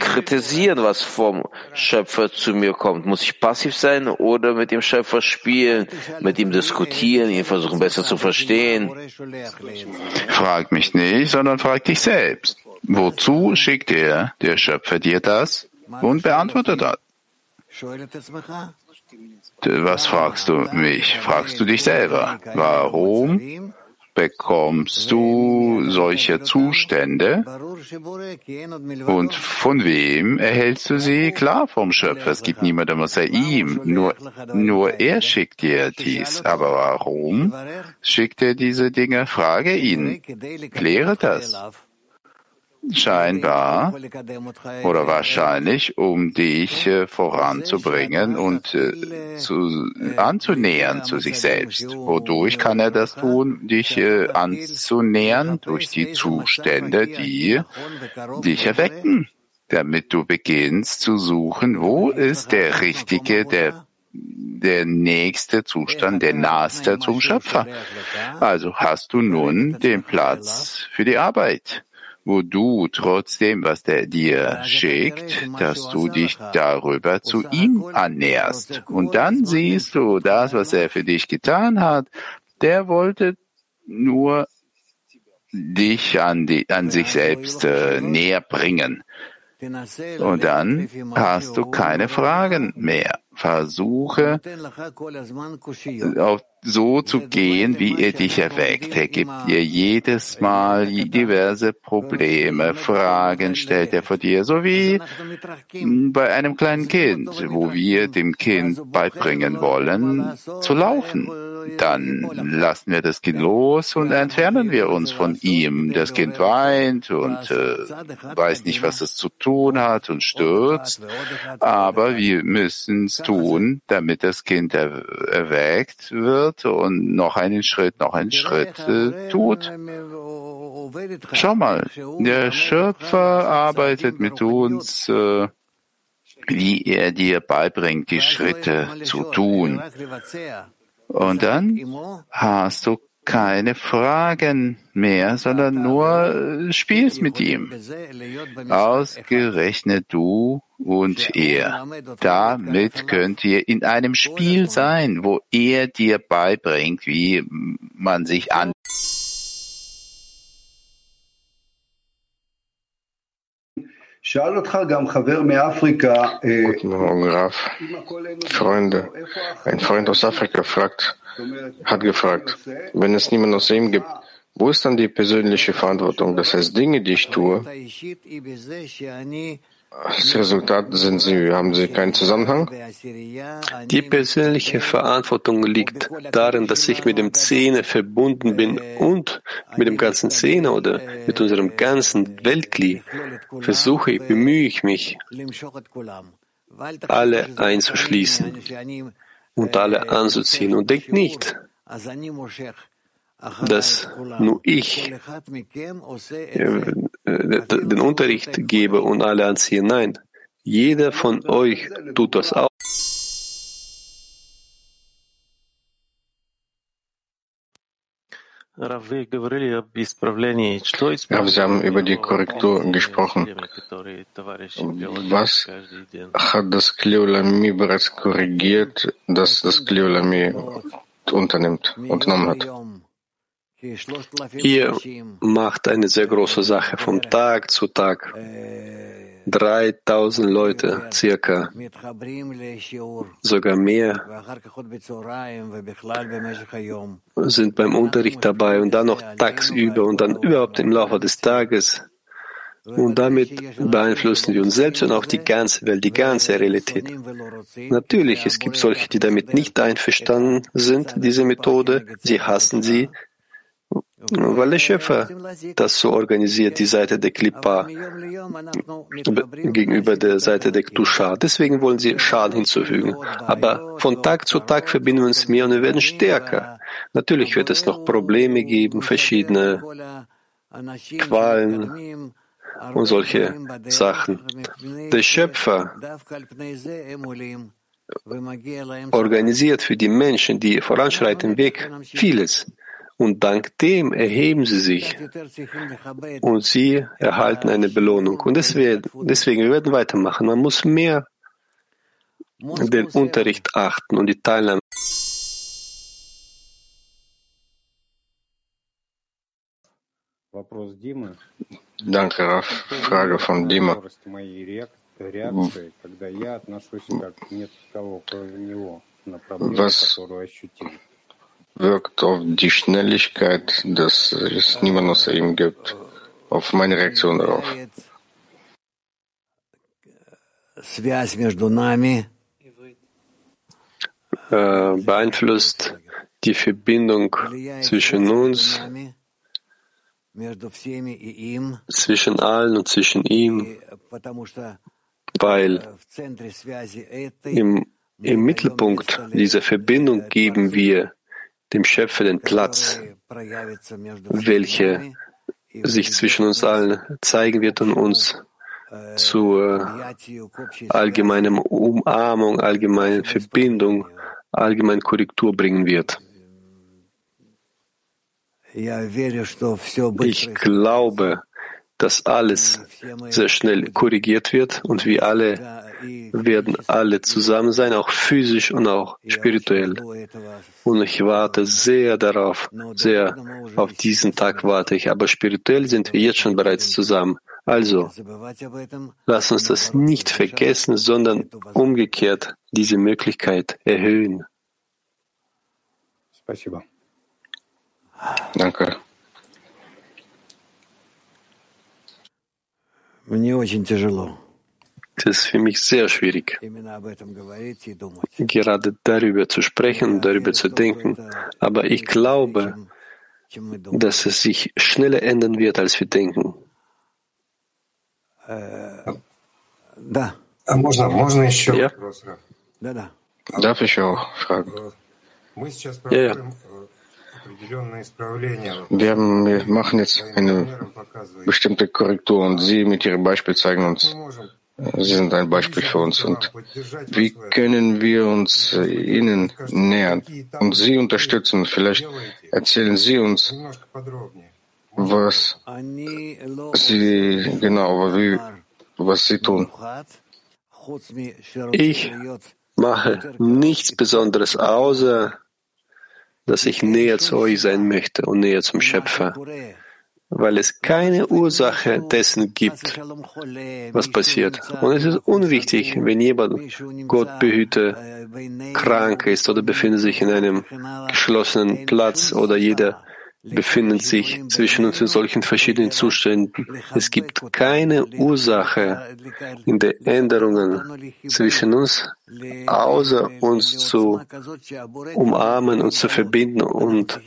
kritisieren, was vom Schöpfer zu mir kommt? Muss ich passiv sein oder mit dem Schöpfer spielen, mit ihm diskutieren, ihn versuchen besser zu verstehen? Frag mich nicht, sondern frag dich selbst. Wozu schickt er, der Schöpfer, dir das? Und beantworte das. Was fragst du mich? Fragst du dich selber? Warum bekommst du solche Zustände? Und von wem erhältst du sie? Klar, vom Schöpfer. Es gibt niemanden außer ihm. Nur, nur er schickt dir dies. Aber warum schickt er diese Dinge? Frage ihn. Kläre das scheinbar oder wahrscheinlich, um dich äh, voranzubringen und äh, zu, anzunähern zu sich selbst. Wodurch kann er das tun? Dich äh, anzunähern durch die Zustände, die dich erwecken, damit du beginnst zu suchen, wo ist der richtige, der der nächste Zustand, der naheste zum Schöpfer. Also hast du nun den Platz für die Arbeit wo du trotzdem, was der dir schickt, dass du dich darüber zu ihm annäherst. Und dann siehst du das, was er für dich getan hat. Der wollte nur dich an, die, an sich selbst äh, näher bringen. Und dann hast du keine Fragen mehr. Versuche auf so zu gehen, wie er dich erweckt. Er gibt dir jedes Mal diverse Probleme, Fragen stellt er vor dir, so wie bei einem kleinen Kind, wo wir dem Kind beibringen wollen, zu laufen. Dann lassen wir das Kind los und entfernen wir uns von ihm. Das Kind weint und äh, weiß nicht, was es zu tun hat und stürzt. Aber wir müssen es tun, damit das Kind er erweckt wird wird und noch einen Schritt, noch einen Schritt äh, tut. Schau mal, der Schöpfer arbeitet mit uns, äh, wie er dir beibringt, die Schritte zu tun. Und dann hast du keine Fragen mehr, sondern nur äh, spielst mit ihm. Ausgerechnet du und er. Damit könnt ihr in einem Spiel sein, wo er dir beibringt, wie man sich an Guten Morgen, Raf. Freunde, ein Freund aus Afrika fragt, hat gefragt, wenn es niemand aus ihm gibt, wo ist dann die persönliche Verantwortung? Das heißt, Dinge, die ich tue, das Resultat sind sie, haben sie keinen Zusammenhang? Die persönliche Verantwortung liegt darin, dass ich mit dem Zehner verbunden bin und mit dem ganzen Zehner oder mit unserem ganzen Weltkli versuche, bemühe ich mich, alle einzuschließen und alle anzuziehen. Und denkt nicht, dass nur ich äh, den Unterricht gebe und alle anziehen. Nein, jeder von euch tut das auch. Rav, Sie haben über die Korrektur gesprochen. Was hat das Kleolami bereits korrigiert, dass das Kleolami unternimmt, unternommen hat? Ihr macht eine sehr große Sache vom Tag zu Tag. 3000 Leute circa, sogar mehr, sind beim Unterricht dabei und dann noch tagsüber und dann überhaupt im Laufe des Tages. Und damit beeinflussen wir uns selbst und auch die ganze Welt, die ganze Realität. Natürlich, es gibt solche, die damit nicht einverstanden sind, diese Methode. Sie hassen sie, weil der Schöpfer das so organisiert, die Seite der Klippa gegenüber der Seite der Ktusha. Deswegen wollen sie Schal hinzufügen. Aber von Tag zu Tag verbinden wir uns mehr und wir werden stärker. Natürlich wird es noch Probleme geben, verschiedene Qualen und solche Sachen. Der Schöpfer organisiert für die Menschen, die voranschreiten, Weg vieles. Und dank dem erheben sie sich und sie erhalten eine Belohnung. Und deswegen, deswegen wir werden weitermachen. Man muss mehr den Unterricht achten und die Teilnahme. Danke, Raf. Frage von Dima. Was wirkt auf die Schnelligkeit, dass es niemand außer ihm gibt, auf meine Reaktion darauf. Äh, beeinflusst die Verbindung zwischen uns, zwischen allen und zwischen ihm, weil im, im Mittelpunkt dieser Verbindung geben wir dem Schöpfer den Platz, welcher sich zwischen uns allen zeigen wird und uns zur allgemeinen Umarmung, allgemeinen Verbindung, allgemeinen Korrektur bringen wird. Ich glaube, dass alles sehr schnell korrigiert wird und wir alle werden alle zusammen sein, auch physisch und auch spirituell. Und ich warte sehr darauf, sehr auf diesen Tag warte ich. Aber spirituell sind wir jetzt schon bereits zusammen. Also, lass uns das nicht vergessen, sondern umgekehrt diese Möglichkeit erhöhen. Danke. Мне очень тяжело. Das ist für mich sehr schwierig, gerade darüber zu sprechen darüber zu denken. Aber ich glaube, dass es sich schneller ändern wird, als wir denken. Ja. Darf ich auch fragen? Ja, ja. Wir, haben, wir machen jetzt eine bestimmte Korrektur und Sie mit Ihrem Beispiel zeigen uns, Sie sind ein Beispiel für uns. Und wie können wir uns Ihnen nähern und Sie unterstützen? Vielleicht erzählen Sie uns, was Sie genau, wie, was Sie tun. Ich mache nichts Besonderes, außer dass ich näher zu euch sein möchte und näher zum Schöpfer weil es keine Ursache dessen gibt, was passiert. Und es ist unwichtig, wenn jemand, Gott behüte, krank ist oder befindet sich in einem geschlossenen Platz oder jeder befindet sich zwischen uns in solchen verschiedenen Zuständen. Es gibt keine Ursache in den Änderungen zwischen uns, außer uns zu umarmen und zu verbinden und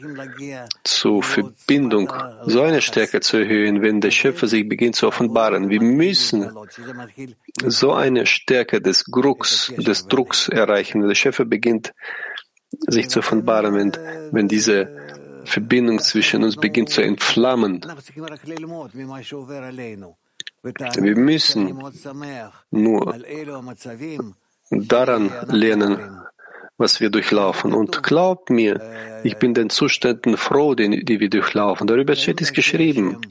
zur Verbindung so eine Stärke zu erhöhen, wenn der Schöpfer sich beginnt zu offenbaren. Wir müssen so eine Stärke des Drucks, des Drucks erreichen. Der Schöpfer beginnt sich zu offenbaren, wenn, wenn diese Verbindung zwischen uns beginnt zu entflammen. Wir müssen nur daran lernen, was wir durchlaufen. Und glaubt mir, ich bin den Zuständen froh, die, die wir durchlaufen. Darüber steht es geschrieben.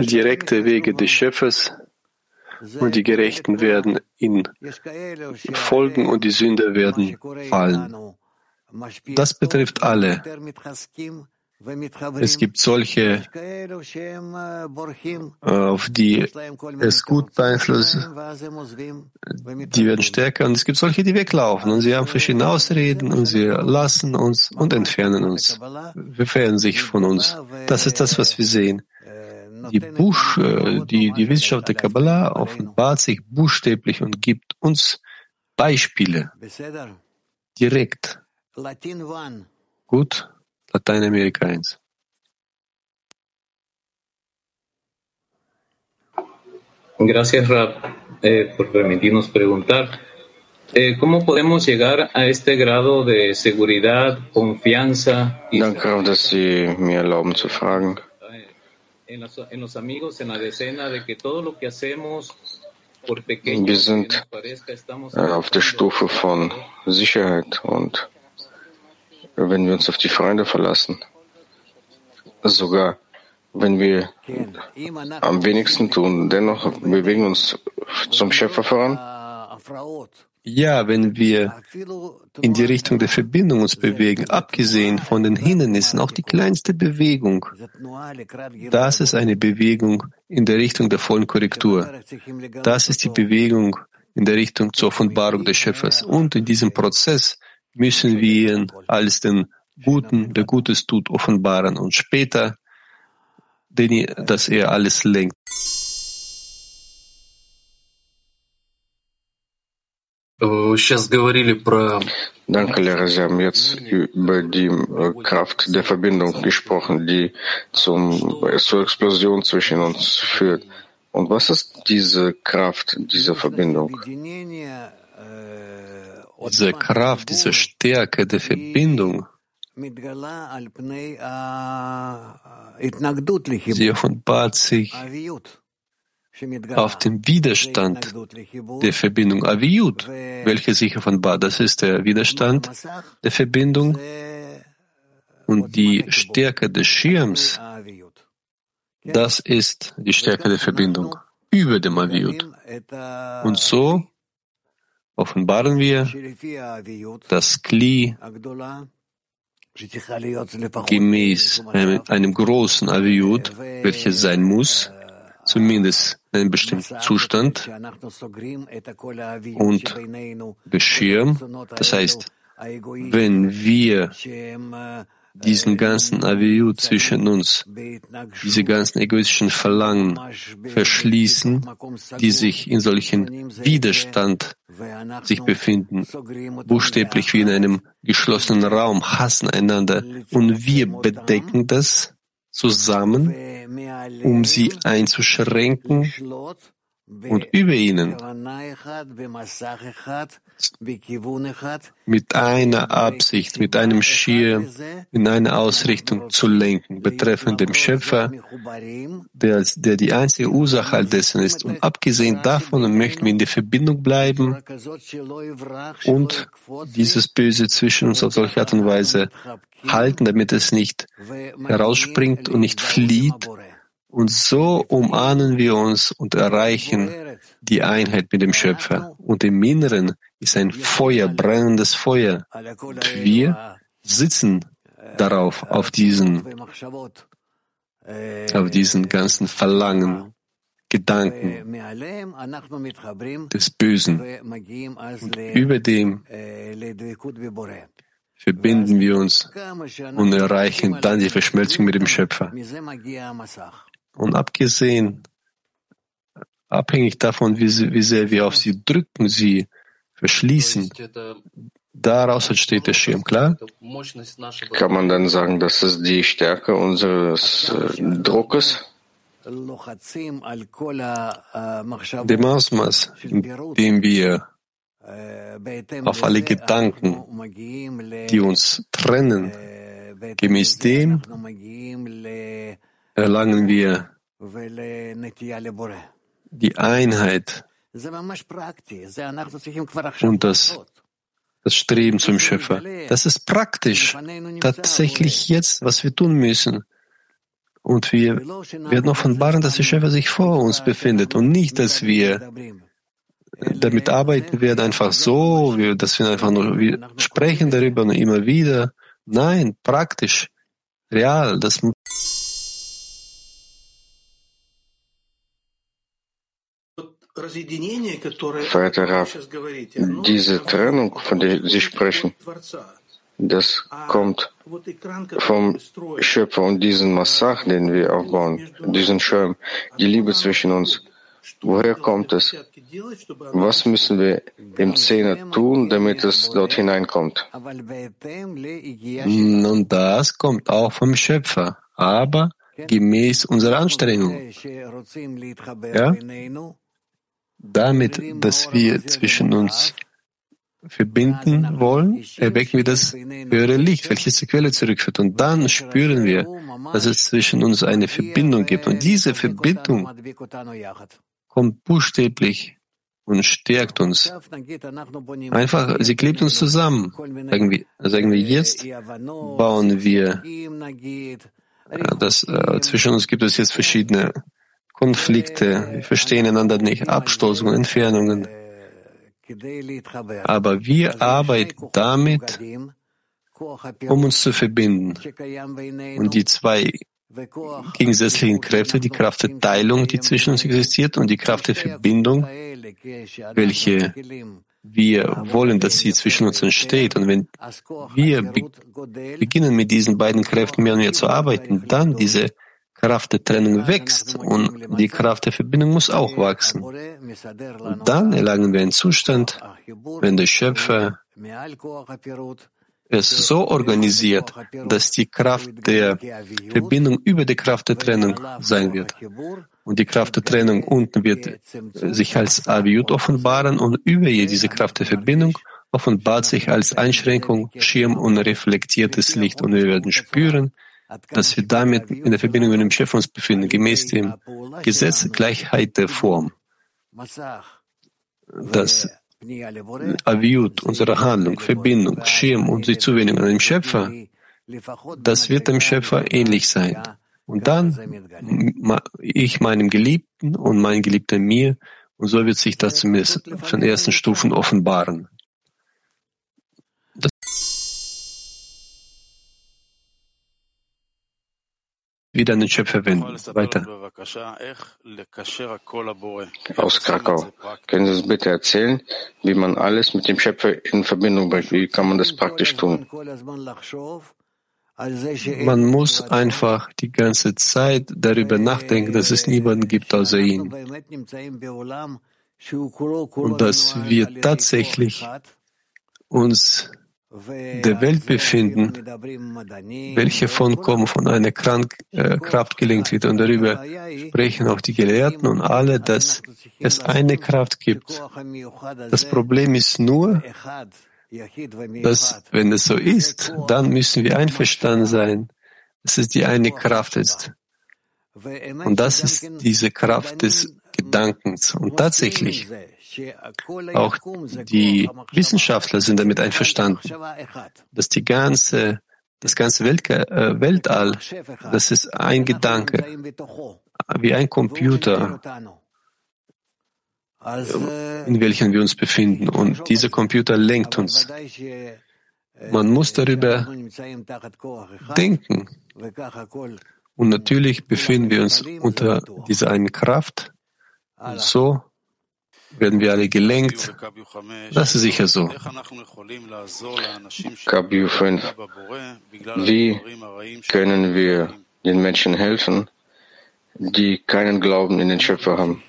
Direkte Wege des Schöpfers und die Gerechten werden ihn folgen und die Sünder werden fallen. Das betrifft alle. Es gibt solche, auf die es gut beeinflusst, die werden stärker und es gibt solche, die weglaufen und sie haben verschiedene Ausreden und sie lassen uns und entfernen uns, entfernen sich von uns. Das ist das, was wir sehen. Die, Buch, die, die Wissenschaft der Kabbalah offenbart sich buchstäblich und gibt uns Beispiele direkt. Gut? Lateinamerika 1. Gracias, Rab, eh, por permitirnos preguntar. Eh, ¿Cómo podemos llegar a este grado de seguridad, confianza y Danke, dass Sie mir erlauben zu fragen. Wir que sind äh, auf der Stufe von Sicherheit und wenn wir uns auf die Freunde verlassen, sogar wenn wir am wenigsten tun, dennoch bewegen wir uns zum Schöpfer voran. Ja, wenn wir in die Richtung der Verbindung uns bewegen, abgesehen von den Hindernissen, auch die kleinste Bewegung, das ist eine Bewegung in der Richtung der vollen Korrektur. Das ist die Bewegung in der Richtung zur Offenbarung des Schöpfers. Und in diesem Prozess müssen wir ihn als den Guten, der Gutes tut, offenbaren und später, dass er alles lenkt. Danke, Lehrer. Sie haben jetzt über die äh, Kraft der Verbindung gesprochen, die zum, äh, zur Explosion zwischen uns führt. Und was ist diese Kraft dieser Verbindung? Diese Kraft, diese Stärke der Verbindung, sie offenbart sich auf dem Widerstand der Verbindung Aviyut, welcher sich offenbart. Das ist der Widerstand der Verbindung und die Stärke des Schirms, das ist die Stärke der Verbindung über dem Aviyut. Und so offenbaren wir das Kli gemäß einem, einem großen Aviyut, welches sein muss, zumindest in einem bestimmten Zustand und beschirmt. Das heißt, wenn wir diesen ganzen Aviu zwischen uns, diese ganzen egoistischen Verlangen verschließen, die sich in solchen Widerstand sich befinden, buchstäblich wie in einem geschlossenen Raum, hassen einander und wir bedecken das zusammen, um sie einzuschränken und über ihnen mit einer Absicht, mit einem Schirm in eine Ausrichtung zu lenken, betreffend dem Schöpfer, der, der die einzige Ursache all dessen ist. Und abgesehen davon möchten wir in der Verbindung bleiben und dieses Böse zwischen uns auf solche Art und Weise halten, damit es nicht herausspringt und nicht flieht. Und so umarmen wir uns und erreichen die Einheit mit dem Schöpfer. Und im Inneren ist ein Feuer, brennendes Feuer. Und wir sitzen darauf, auf diesen, auf diesen ganzen Verlangen, Gedanken des Bösen. Und über dem verbinden wir uns und erreichen dann die Verschmelzung mit dem Schöpfer. Und abgesehen, abhängig davon, wie, sie, wie sehr wir auf sie drücken, sie verschließen, daraus entsteht der Schirm, klar? Kann man dann sagen, das ist die Stärke unseres äh, Druckes? Dem Ausmaß, in dem wir auf alle Gedanken, die uns trennen. Gemäß dem erlangen wir die Einheit und das, das Streben zum Schöpfer. Das ist praktisch, tatsächlich jetzt, was wir tun müssen. Und wir werden offenbaren, dass der Schöpfer sich vor uns befindet und nicht, dass wir damit arbeiten werden, einfach so, dass wir einfach nur wir sprechen darüber und immer wieder. Nein, praktisch, real, das Verehrter Rav, diese Trennung, von der Sie sprechen, das kommt vom Schöpfer und diesen Massach, den wir aufbauen, diesen Schirm, die Liebe zwischen uns. Woher kommt es? Was müssen wir im Zehner tun, damit es dort hineinkommt? Nun, das kommt auch vom Schöpfer, aber gemäß unserer Anstrengung. Ja? Damit, dass wir zwischen uns verbinden wollen, erwecken wir das höhere Licht, welches zur Quelle zurückführt. Und dann spüren wir, dass es zwischen uns eine Verbindung gibt. Und diese Verbindung kommt buchstäblich und stärkt uns. Einfach, sie klebt uns zusammen. Sagen wir, sagen wir jetzt, bauen wir, das, äh, zwischen uns gibt es jetzt verschiedene Konflikte, wir verstehen einander nicht, Abstoßungen, Entfernungen. Aber wir arbeiten damit, um uns zu verbinden. Und die zwei gegensätzlichen Kräfte, die Kraft der Teilung, die zwischen uns existiert, und die Kraft der Verbindung, welche wir wollen, dass sie zwischen uns entsteht. Und wenn wir be beginnen mit diesen beiden Kräften mehr und mehr zu arbeiten, dann diese Kraft der Trennung wächst und die Kraft der Verbindung muss auch wachsen. Und dann erlangen wir einen Zustand, wenn der Schöpfer es so organisiert, dass die Kraft der Verbindung über die Kraft der Trennung sein wird. Und die Kraft der Trennung unten wird sich als Aviut offenbaren und über ihr diese Kraft der Verbindung offenbart sich als Einschränkung, Schirm und reflektiertes Licht. Und wir werden spüren, dass wir damit in der Verbindung mit dem Schöpfer uns befinden, gemäß dem Gesetz Gleichheit der Form. Das Aviut, unsere Handlung, Verbindung, Schirm und die Zuwendung an den Schöpfer, das wird dem Schöpfer ähnlich sein. Und dann ich meinem Geliebten und mein Geliebter mir, und so wird sich das zumindest von ersten Stufen offenbaren. Wieder an den Schöpfer wenden. Weiter. Aus Krakau. Können Sie uns bitte erzählen, wie man alles mit dem Schöpfer in Verbindung bringt? Wie kann man das praktisch tun? Man muss einfach die ganze Zeit darüber nachdenken, dass es niemanden gibt außer ihn. Und dass wir tatsächlich uns der Welt befinden, welche vollkommen von einer Krank äh, Kraft gelenkt wird. Und darüber sprechen auch die Gelehrten und alle, dass es eine Kraft gibt. Das Problem ist nur, dass wenn es so ist, dann müssen wir einverstanden sein, dass es die eine Kraft ist. Und das ist diese Kraft des Gedankens. Und tatsächlich, auch die Wissenschaftler sind damit einverstanden, dass die ganze, das ganze äh, Weltall, das ist ein Gedanke, wie ein Computer, in welchem wir uns befinden. Und dieser Computer lenkt uns. Man muss darüber denken. Und natürlich befinden wir uns unter dieser einen Kraft. So werden wir alle gelenkt. Das ist sicher so. Kabiu 5. Wie können wir den Menschen helfen, die keinen Glauben in den Schöpfer haben,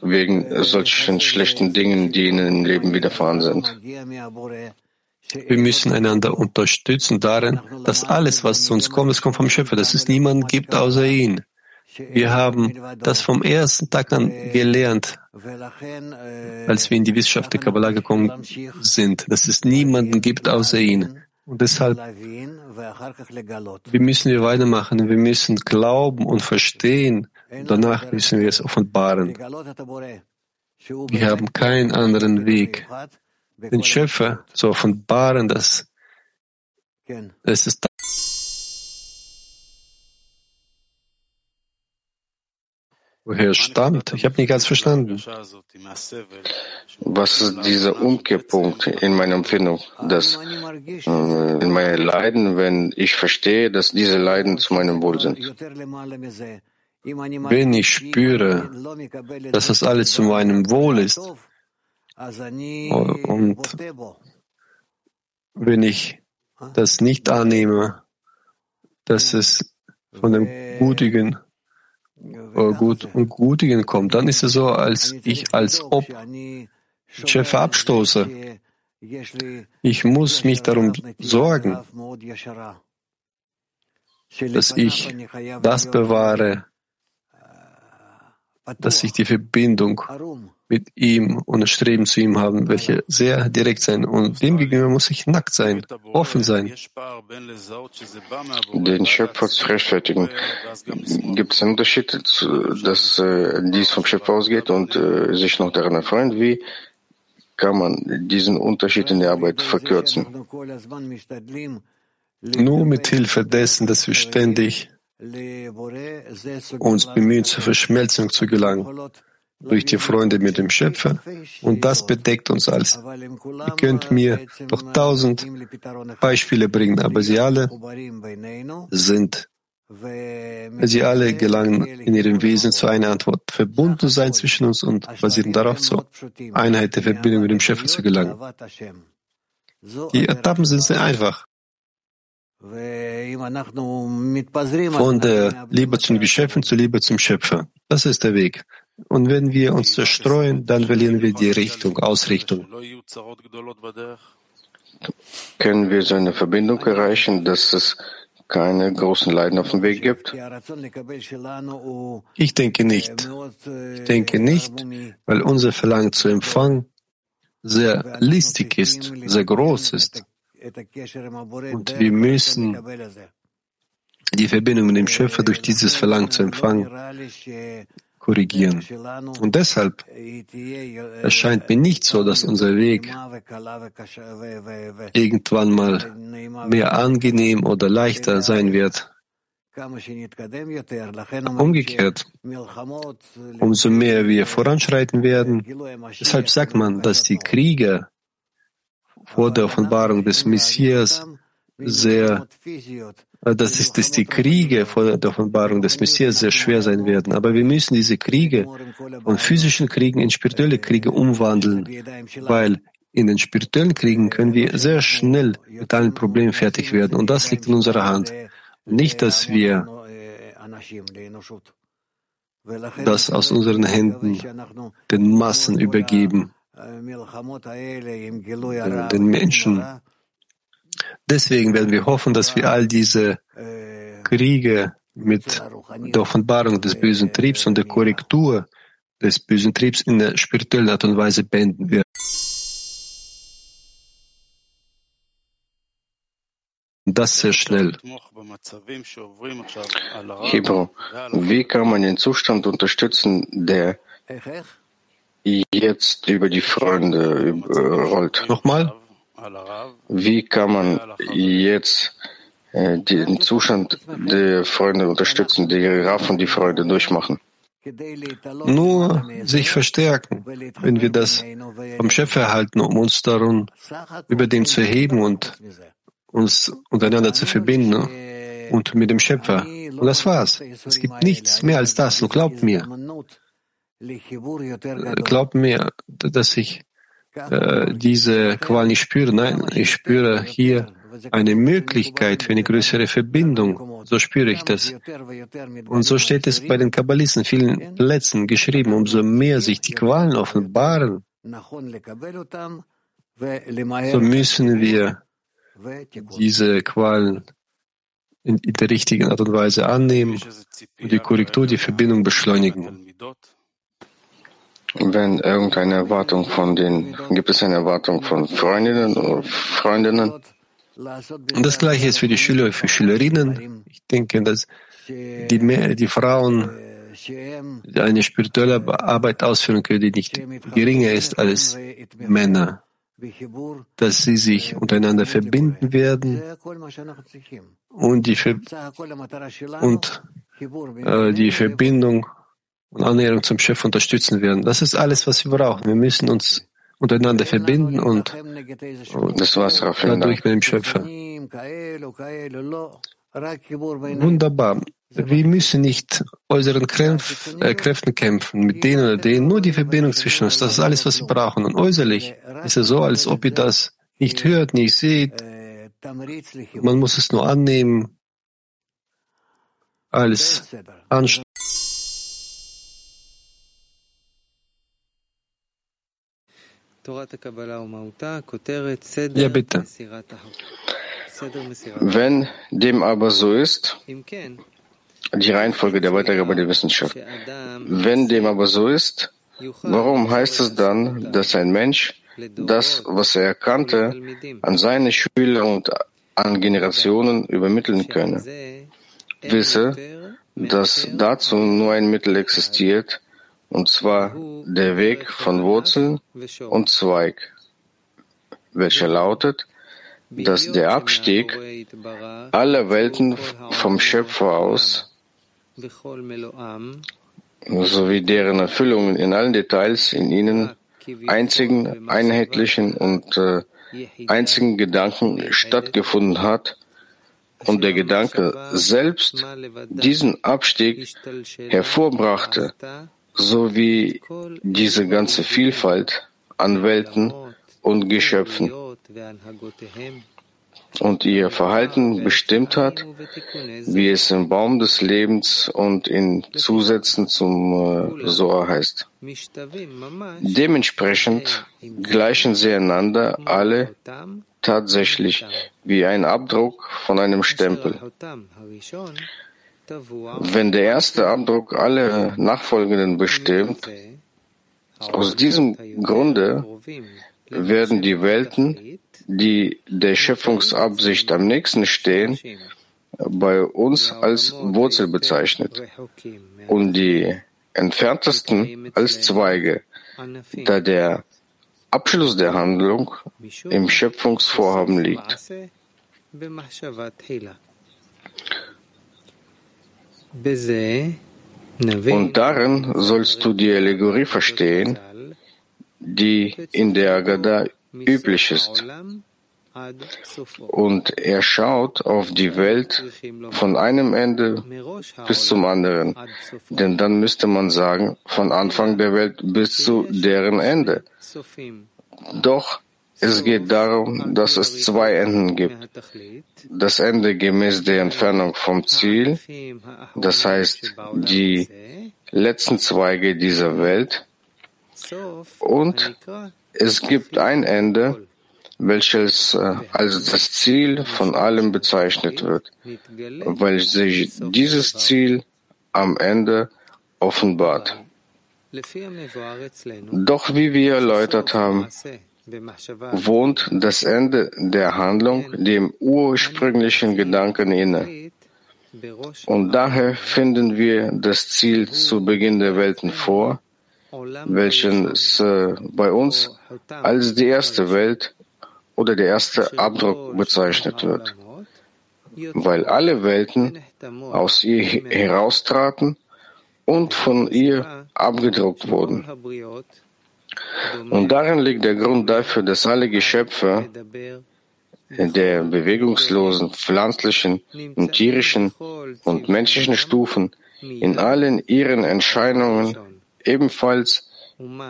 wegen solchen schlechten Dingen, die ihnen im Leben widerfahren sind? Wir müssen einander unterstützen darin, dass alles, was zu uns kommt, es kommt vom Schöpfer, dass es niemanden gibt außer ihn. Wir haben das vom ersten Tag an gelernt, als wir in die Wissenschaft der Kabbalah gekommen sind, dass es niemanden gibt außer ihn. Und deshalb wir müssen wir weitermachen. Wir müssen glauben und verstehen. Danach müssen wir es offenbaren. Wir haben keinen anderen Weg, den Schöpfer zu offenbaren, dass es ist woher stammt. Ich habe nicht ganz verstanden. Was ist dieser Umkehrpunkt in meiner Empfindung, dass äh, in meinen Leiden, wenn ich verstehe, dass diese Leiden zu meinem Wohl sind? Wenn ich spüre, dass das alles zu meinem Wohl ist, und wenn ich das nicht annehme, dass es von dem Gutigen äh, gut und Gutigen kommt, dann ist es so, als ich als ob Chef abstoße. Ich muss mich darum sorgen, dass ich das bewahre, dass ich die Verbindung mit ihm und das Streben zu ihm haben, welche sehr direkt sein. Und dem gegenüber muss ich nackt sein, offen sein. Den Schöpfer zu rechtfertigen. Gibt es einen Unterschied, dass äh, dies vom Schöpfer ausgeht und äh, sich noch daran erfreuen? Wie kann man diesen Unterschied in der Arbeit verkürzen? Nur mit Hilfe dessen, dass wir ständig uns bemühen, zur Verschmelzung zu gelangen durch die Freunde mit dem Schöpfer und das bedeckt uns als. Ihr könnt mir doch tausend Beispiele bringen, aber sie alle sind, sie alle gelangen in ihrem Wesen zu einer Antwort. Verbunden sein zwischen uns und basieren darauf zur Einheit der Verbindung mit dem Schöpfer zu gelangen. Die Etappen sind sehr einfach. Von der Liebe zum Geschöpfen zur Liebe zum Schöpfer. Das ist der Weg. Und wenn wir uns zerstreuen, dann verlieren wir die Richtung, Ausrichtung. Können wir so eine Verbindung erreichen, dass es keine großen Leiden auf dem Weg gibt? Ich denke nicht. Ich denke nicht, weil unser Verlangen zu empfangen sehr listig ist, sehr groß ist. Und wir müssen die Verbindung mit dem Schöpfer durch dieses Verlangen zu empfangen korrigieren. Und deshalb erscheint mir nicht so, dass unser Weg irgendwann mal mehr angenehm oder leichter sein wird. Umgekehrt, umso mehr wir voranschreiten werden, deshalb sagt man, dass die Kriege vor der Offenbarung des Messias sehr äh, dass, ist, dass die Kriege vor der Offenbarung des Messias sehr schwer sein werden. Aber wir müssen diese Kriege von physischen Kriegen in spirituelle Kriege umwandeln, weil in den spirituellen Kriegen können wir sehr schnell mit allen Problemen fertig werden. Und das liegt in unserer Hand. Nicht, dass wir das aus unseren Händen den Massen übergeben, den Menschen. Deswegen werden wir hoffen, dass wir all diese Kriege mit der Offenbarung des bösen Triebs und der Korrektur des bösen Triebs in der spirituellen Art und Weise beenden werden. Das sehr schnell. Hebro, wie kann man den Zustand unterstützen, der jetzt über die Freunde rollt? Nochmal? Wie kann man jetzt äh, den Zustand der Freunde unterstützen, die Raff und die Freude durchmachen? Nur sich verstärken, wenn wir das vom Schöpfer erhalten, um uns darum über dem zu erheben und uns untereinander zu verbinden ne? und mit dem Schöpfer. Und das war's. Es gibt nichts mehr als das. Und glaubt mir, glaubt mir, dass ich äh, diese Qual nicht spüre. Nein, ich spüre hier eine Möglichkeit für eine größere Verbindung. So spüre ich das. Und so steht es bei den Kabbalisten vielen Plätzen geschrieben. Umso mehr sich die Qualen offenbaren, so müssen wir diese Qualen in, in der richtigen Art und Weise annehmen und die Korrektur, die Verbindung beschleunigen. Wenn irgendeine Erwartung von den, gibt es eine Erwartung von Freundinnen oder Freundinnen? Und das Gleiche ist für die Schüler, für Schülerinnen. Ich denke, dass die, mehr, die Frauen eine spirituelle Arbeit ausführen können, die nicht geringer ist als Männer, dass sie sich untereinander verbinden werden und die, Ver und, äh, die Verbindung und Annäherung zum Chef unterstützen werden. Das ist alles, was wir brauchen. Wir müssen uns untereinander verbinden und, und das war's, dadurch mit dem Schöpfer. Wunderbar. Wir müssen nicht äußeren Kräf äh, Kräften kämpfen, mit denen oder denen, nur die Verbindung zwischen uns. Das ist alles, was wir brauchen. Und äußerlich ist es so, als ob ihr das nicht hört, nicht seht. Man muss es nur annehmen als Anstand. Ja, bitte. Wenn dem aber so ist, die Reihenfolge der Weitergabe der Wissenschaft. Wenn dem aber so ist, warum heißt es dann, dass ein Mensch das, was er erkannte, an seine Schüler und an Generationen übermitteln könne? Wisse, dass dazu nur ein Mittel existiert, und zwar der Weg von Wurzeln und Zweig, welcher lautet, dass der Abstieg aller Welten vom Schöpfer aus sowie deren Erfüllungen in allen Details in ihnen einzigen, einheitlichen und äh, einzigen Gedanken stattgefunden hat und der Gedanke selbst diesen Abstieg hervorbrachte, sowie diese ganze Vielfalt an Welten und Geschöpfen und ihr Verhalten bestimmt hat, wie es im Baum des Lebens und in Zusätzen zum äh, Soa heißt. Dementsprechend gleichen sie einander alle tatsächlich wie ein Abdruck von einem Stempel. Wenn der erste Abdruck alle nachfolgenden bestimmt, aus diesem Grunde werden die Welten, die der Schöpfungsabsicht am nächsten stehen, bei uns als Wurzel bezeichnet und die entferntesten als Zweige, da der Abschluss der Handlung im Schöpfungsvorhaben liegt. Und darin sollst du die Allegorie verstehen, die in der Agada üblich ist. Und er schaut auf die Welt von einem Ende bis zum anderen. Denn dann müsste man sagen, von Anfang der Welt bis zu deren Ende. Doch es geht darum, dass es zwei Enden gibt. Das Ende gemäß der Entfernung vom Ziel, das heißt die letzten Zweige dieser Welt, und es gibt ein Ende, welches äh, als das Ziel von allem bezeichnet wird, weil sich dieses Ziel am Ende offenbart. Doch wie wir erläutert haben, wohnt das Ende der Handlung dem ursprünglichen Gedanken inne. Und daher finden wir das Ziel zu Beginn der Welten vor, welches äh, bei uns als die erste Welt oder der erste Abdruck bezeichnet wird, weil alle Welten aus ihr heraustraten und von ihr abgedruckt wurden. Und darin liegt der Grund dafür, dass alle Geschöpfe der bewegungslosen pflanzlichen und tierischen und menschlichen Stufen in allen ihren Erscheinungen ebenfalls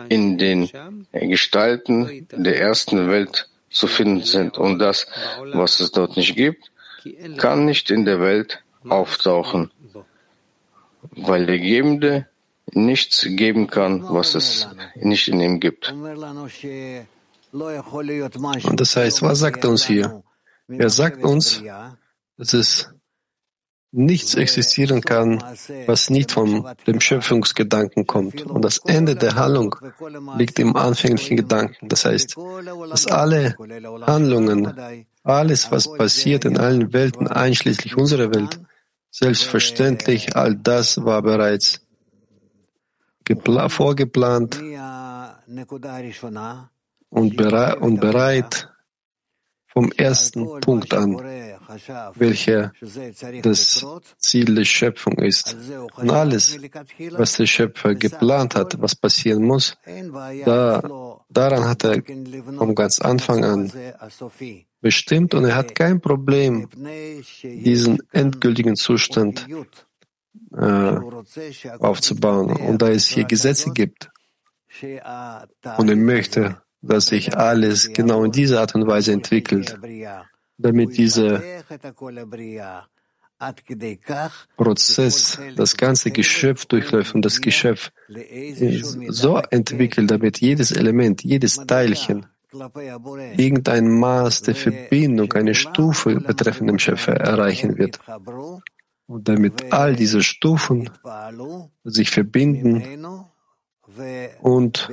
in den Gestalten der ersten Welt zu finden sind. Und das, was es dort nicht gibt, kann nicht in der Welt auftauchen, weil der Gebende nichts geben kann, was es nicht in ihm gibt. Und das heißt, was sagt er uns hier? Er sagt uns, dass es Nichts existieren kann, was nicht von dem Schöpfungsgedanken kommt. Und das Ende der Handlung liegt im anfänglichen Gedanken. Das heißt, dass alle Handlungen, alles, was passiert in allen Welten, einschließlich unserer Welt, selbstverständlich, all das war bereits vorgeplant und, berei und bereit vom ersten Punkt an, welcher das Ziel der Schöpfung ist. Und alles, was der Schöpfer geplant hat, was passieren muss, da, daran hat er vom ganz Anfang an bestimmt und er hat kein Problem, diesen endgültigen Zustand äh, aufzubauen. Und da es hier Gesetze gibt und er möchte, dass sich alles genau in dieser Art und Weise entwickelt, damit dieser Prozess das ganze Geschöpf durchläuft und das Geschöpf so entwickelt, damit jedes Element, jedes Teilchen irgendein Maß der Verbindung, eine Stufe betreffend dem Schöpfer erreichen wird. Damit all diese Stufen sich verbinden und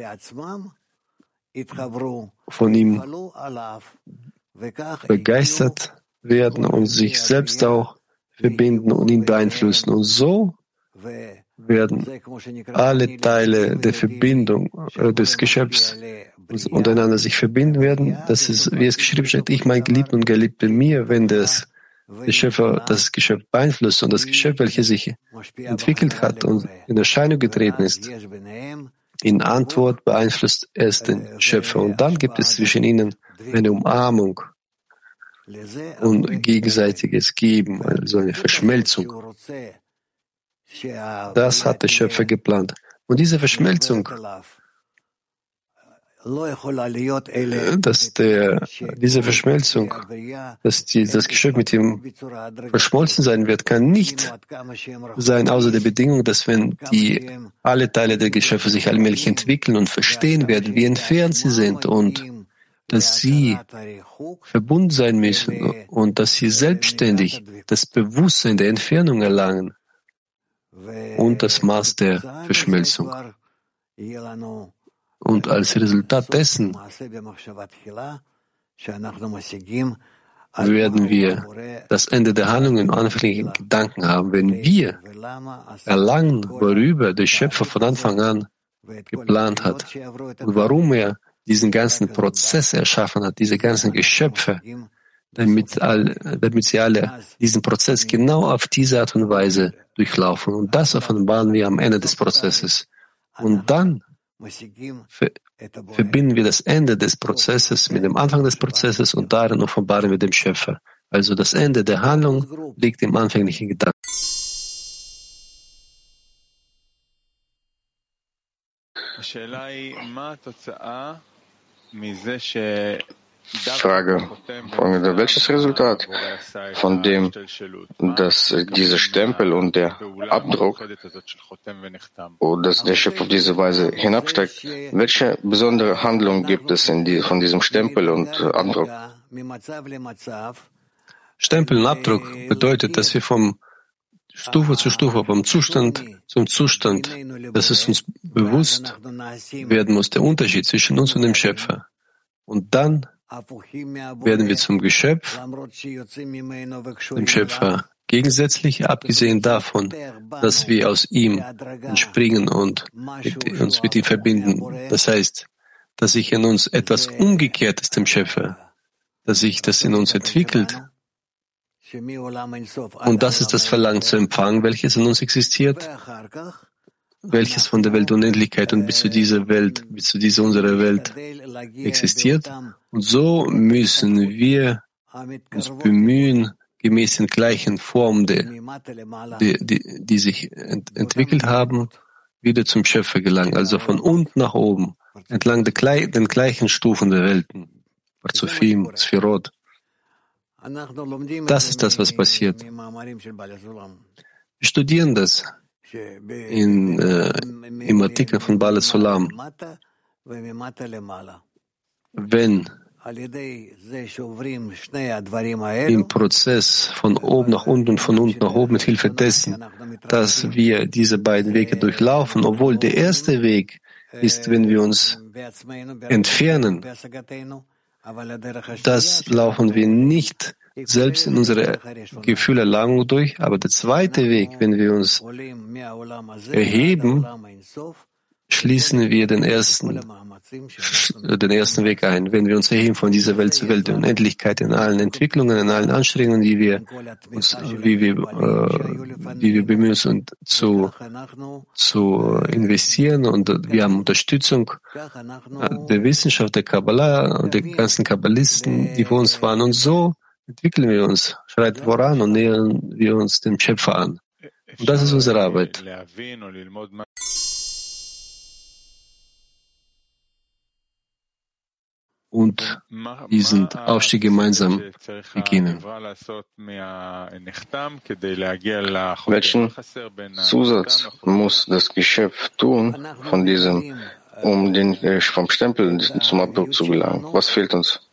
von ihm begeistert werden und sich selbst auch verbinden und ihn beeinflussen. Und so werden alle Teile der Verbindung äh, des Geschöpfs untereinander sich verbinden werden. Das ist, wie es geschrieben steht, ich mein Geliebter und Geliebte mir, wenn das der Schöpfer das Geschöpf beeinflusst und das Geschöpf, welches sich entwickelt hat und in Erscheinung getreten ist, in Antwort beeinflusst es den Schöpfer. Und dann gibt es zwischen ihnen eine Umarmung und gegenseitiges Geben, also eine Verschmelzung. Das hat der Schöpfer geplant. Und diese Verschmelzung dass der, diese Verschmelzung, dass die, das Geschöpf mit ihm verschmolzen sein wird, kann nicht sein, außer der Bedingung, dass wenn die alle Teile der Geschöpfe sich allmählich entwickeln und verstehen werden, wie entfernt sie sind und dass sie verbunden sein müssen und dass sie selbstständig das Bewusstsein der Entfernung erlangen und das Maß der Verschmelzung. Und als Resultat dessen werden wir das Ende der Handlung im anfänglichen Gedanken haben, wenn wir erlangen, worüber der Schöpfer von Anfang an geplant hat und warum er diesen ganzen Prozess erschaffen hat, diese ganzen Geschöpfe, damit, all, damit sie alle diesen Prozess genau auf diese Art und Weise durchlaufen. Und das offenbaren wir am Ende des Prozesses. Und dann verbinden wir das Ende des Prozesses mit dem Anfang des Prozesses und darin offenbaren wir dem Schöpfer. Also das Ende der Handlung liegt im anfänglichen Gedanken. Frage folgende. Welches Resultat von dem, dass dieser Stempel und der Abdruck dass der Chef auf diese Weise hinabsteigt, welche besondere Handlung gibt es die, von diesem Stempel und Abdruck? Stempel und Abdruck bedeutet, dass wir vom Stufe zu Stufe, vom Zustand zum Zustand, dass es uns bewusst werden muss, der Unterschied zwischen uns und dem Schöpfer. Und dann werden wir zum Geschöpf, dem Schöpfer, gegensätzlich, abgesehen davon, dass wir aus ihm entspringen und mit, uns mit ihm verbinden. Das heißt, dass sich in uns etwas Umgekehrtes dem Schöpfer, dass sich das in uns entwickelt. Und das ist das Verlangen zu empfangen, welches in uns existiert welches von der Weltunendlichkeit und bis zu dieser Welt, bis zu dieser unserer Welt existiert. Und so müssen wir uns bemühen, gemäß den gleichen Formen, die, die, die, die sich ent, entwickelt haben, wieder zum Schöpfer gelangen, also von unten nach oben, entlang der, den gleichen Stufen der Welten, Parzufim, Sphirot. Das ist das, was passiert. Wir studieren das in, äh, im Artikel von Bale Solam, wenn im Prozess von oben nach unten und von unten nach oben mit Hilfe dessen, dass wir diese beiden Wege durchlaufen, obwohl der erste Weg ist, wenn wir uns entfernen. Das laufen wir nicht selbst in unsere Gefühlerlangung durch, aber der zweite Weg, wenn wir uns erheben, schließen wir den ersten, den ersten Weg ein. Wenn wir uns erheben von dieser Welt zur Welt der Unendlichkeit in allen Entwicklungen, in allen Anstrengungen, die wir uns, wie wir, äh, wie wir bemühen uns zu, zu investieren und wir haben Unterstützung der Wissenschaft, der Kabbalah und der ganzen Kabbalisten, die vor uns waren und so entwickeln wir uns, schreiten voran und nähern wir uns dem Schöpfer an. Und das ist unsere Arbeit. und diesen Aufstieg gemeinsam beginnen. Welchen Zusatz muss das Geschäft tun von diesem, um den, vom Stempel zum Abdruck zu gelangen? Was fehlt uns?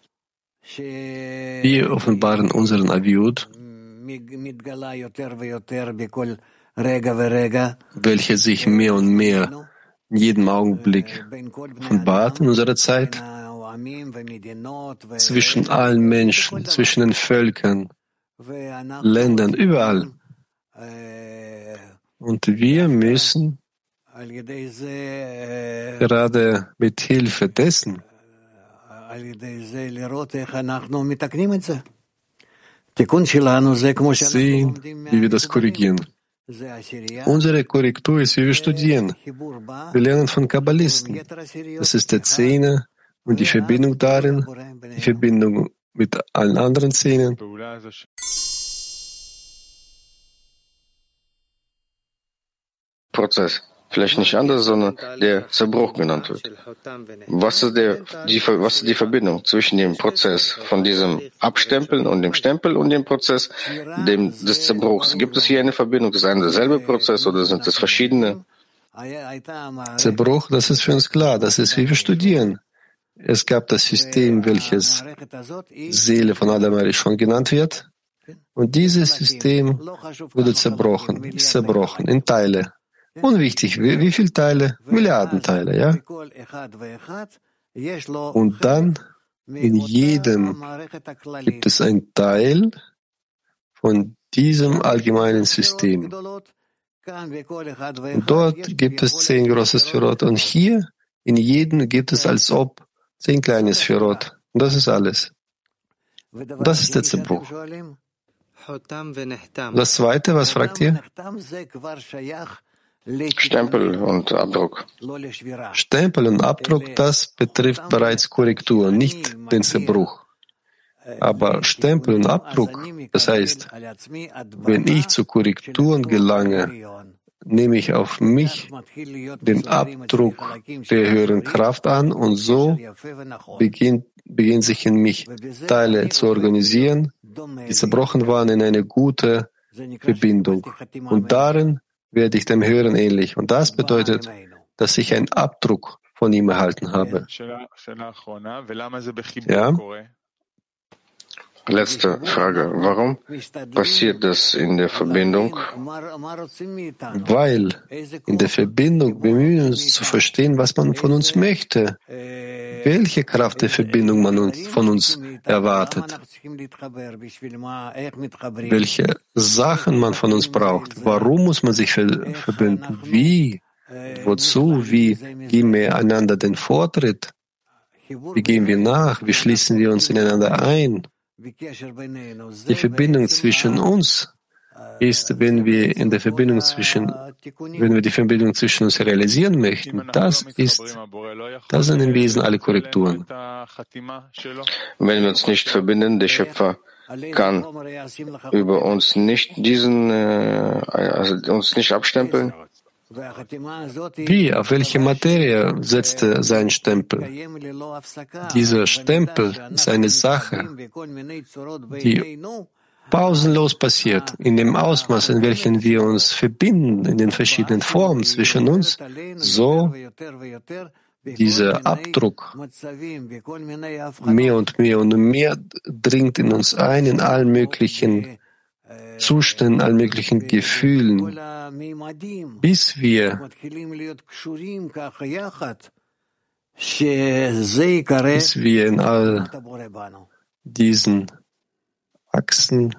Wir offenbaren unseren Aviut, welcher sich mehr und mehr in jedem Augenblick offenbart in unserer Zeit zwischen allen Menschen, zwischen den Völkern, Ländern, überall. Und wir müssen gerade mit Hilfe dessen sehen, wie wir das korrigieren. Unsere Korrektur ist, wie wir studieren. Wir lernen von Kabbalisten. Das ist der Zehner, und die Verbindung darin, die Verbindung mit allen anderen Szenen. Prozess. Vielleicht nicht anders, sondern der Zerbruch genannt wird. Was ist, der, die, was ist die Verbindung zwischen dem Prozess von diesem Abstempeln und dem Stempel und dem Prozess dem, des Zerbruchs? Gibt es hier eine Verbindung? Ist es ein derselbe Prozess oder sind es verschiedene? Zerbruch, das ist für uns klar. Das ist, wie wir studieren. Es gab das System, welches Seele von Adam schon genannt wird. Und dieses System wurde zerbrochen, ist zerbrochen in Teile. Unwichtig, wie, wie viele Teile? Milliarden Teile, ja? Und dann in jedem gibt es ein Teil von diesem allgemeinen System. Und dort gibt es zehn große Sphärot. Und hier in jedem gibt es als ob Zehn kleine Sphirot. Und das ist alles. Und das ist der Zerbruch. Das zweite, was fragt ihr? Stempel und Abdruck. Stempel und Abdruck, das betrifft bereits Korrektur, nicht den Zerbruch. Aber Stempel und Abdruck, das heißt, wenn ich zu Korrekturen gelange, nehme ich auf mich den Abdruck der höheren Kraft an und so beginnt, beginnen sich in mich Teile zu organisieren, die zerbrochen waren in eine gute Verbindung. Und darin werde ich dem Höheren ähnlich. Und das bedeutet, dass ich einen Abdruck von ihm erhalten habe. Ja? Letzte Frage. Warum passiert das in der Verbindung? Weil in der Verbindung bemühen wir uns zu verstehen, was man von uns möchte, welche Kraft der Verbindung man von uns erwartet, welche Sachen man von uns braucht, warum muss man sich verbinden, wie, wozu, wie geben wir einander den Vortritt, wie gehen wir nach, wie schließen wir uns ineinander ein. Die Verbindung zwischen uns ist, wenn wir in der Verbindung zwischen, wenn wir die Verbindung zwischen uns realisieren möchten, das ist, das sind im Wesen alle Korrekturen. Wenn wir uns nicht verbinden, der Schöpfer kann über uns nicht diesen, äh, also uns nicht abstempeln. Wie, auf welche Materie setzt er seinen Stempel? Dieser Stempel ist eine Sache, die pausenlos passiert, in dem Ausmaß, in welchem wir uns verbinden, in den verschiedenen Formen zwischen uns, so dieser Abdruck mehr und mehr und mehr dringt in uns ein, in allen möglichen Zuständen, allen möglichen Gefühlen, bis wir, bis wir in all diesen Achsen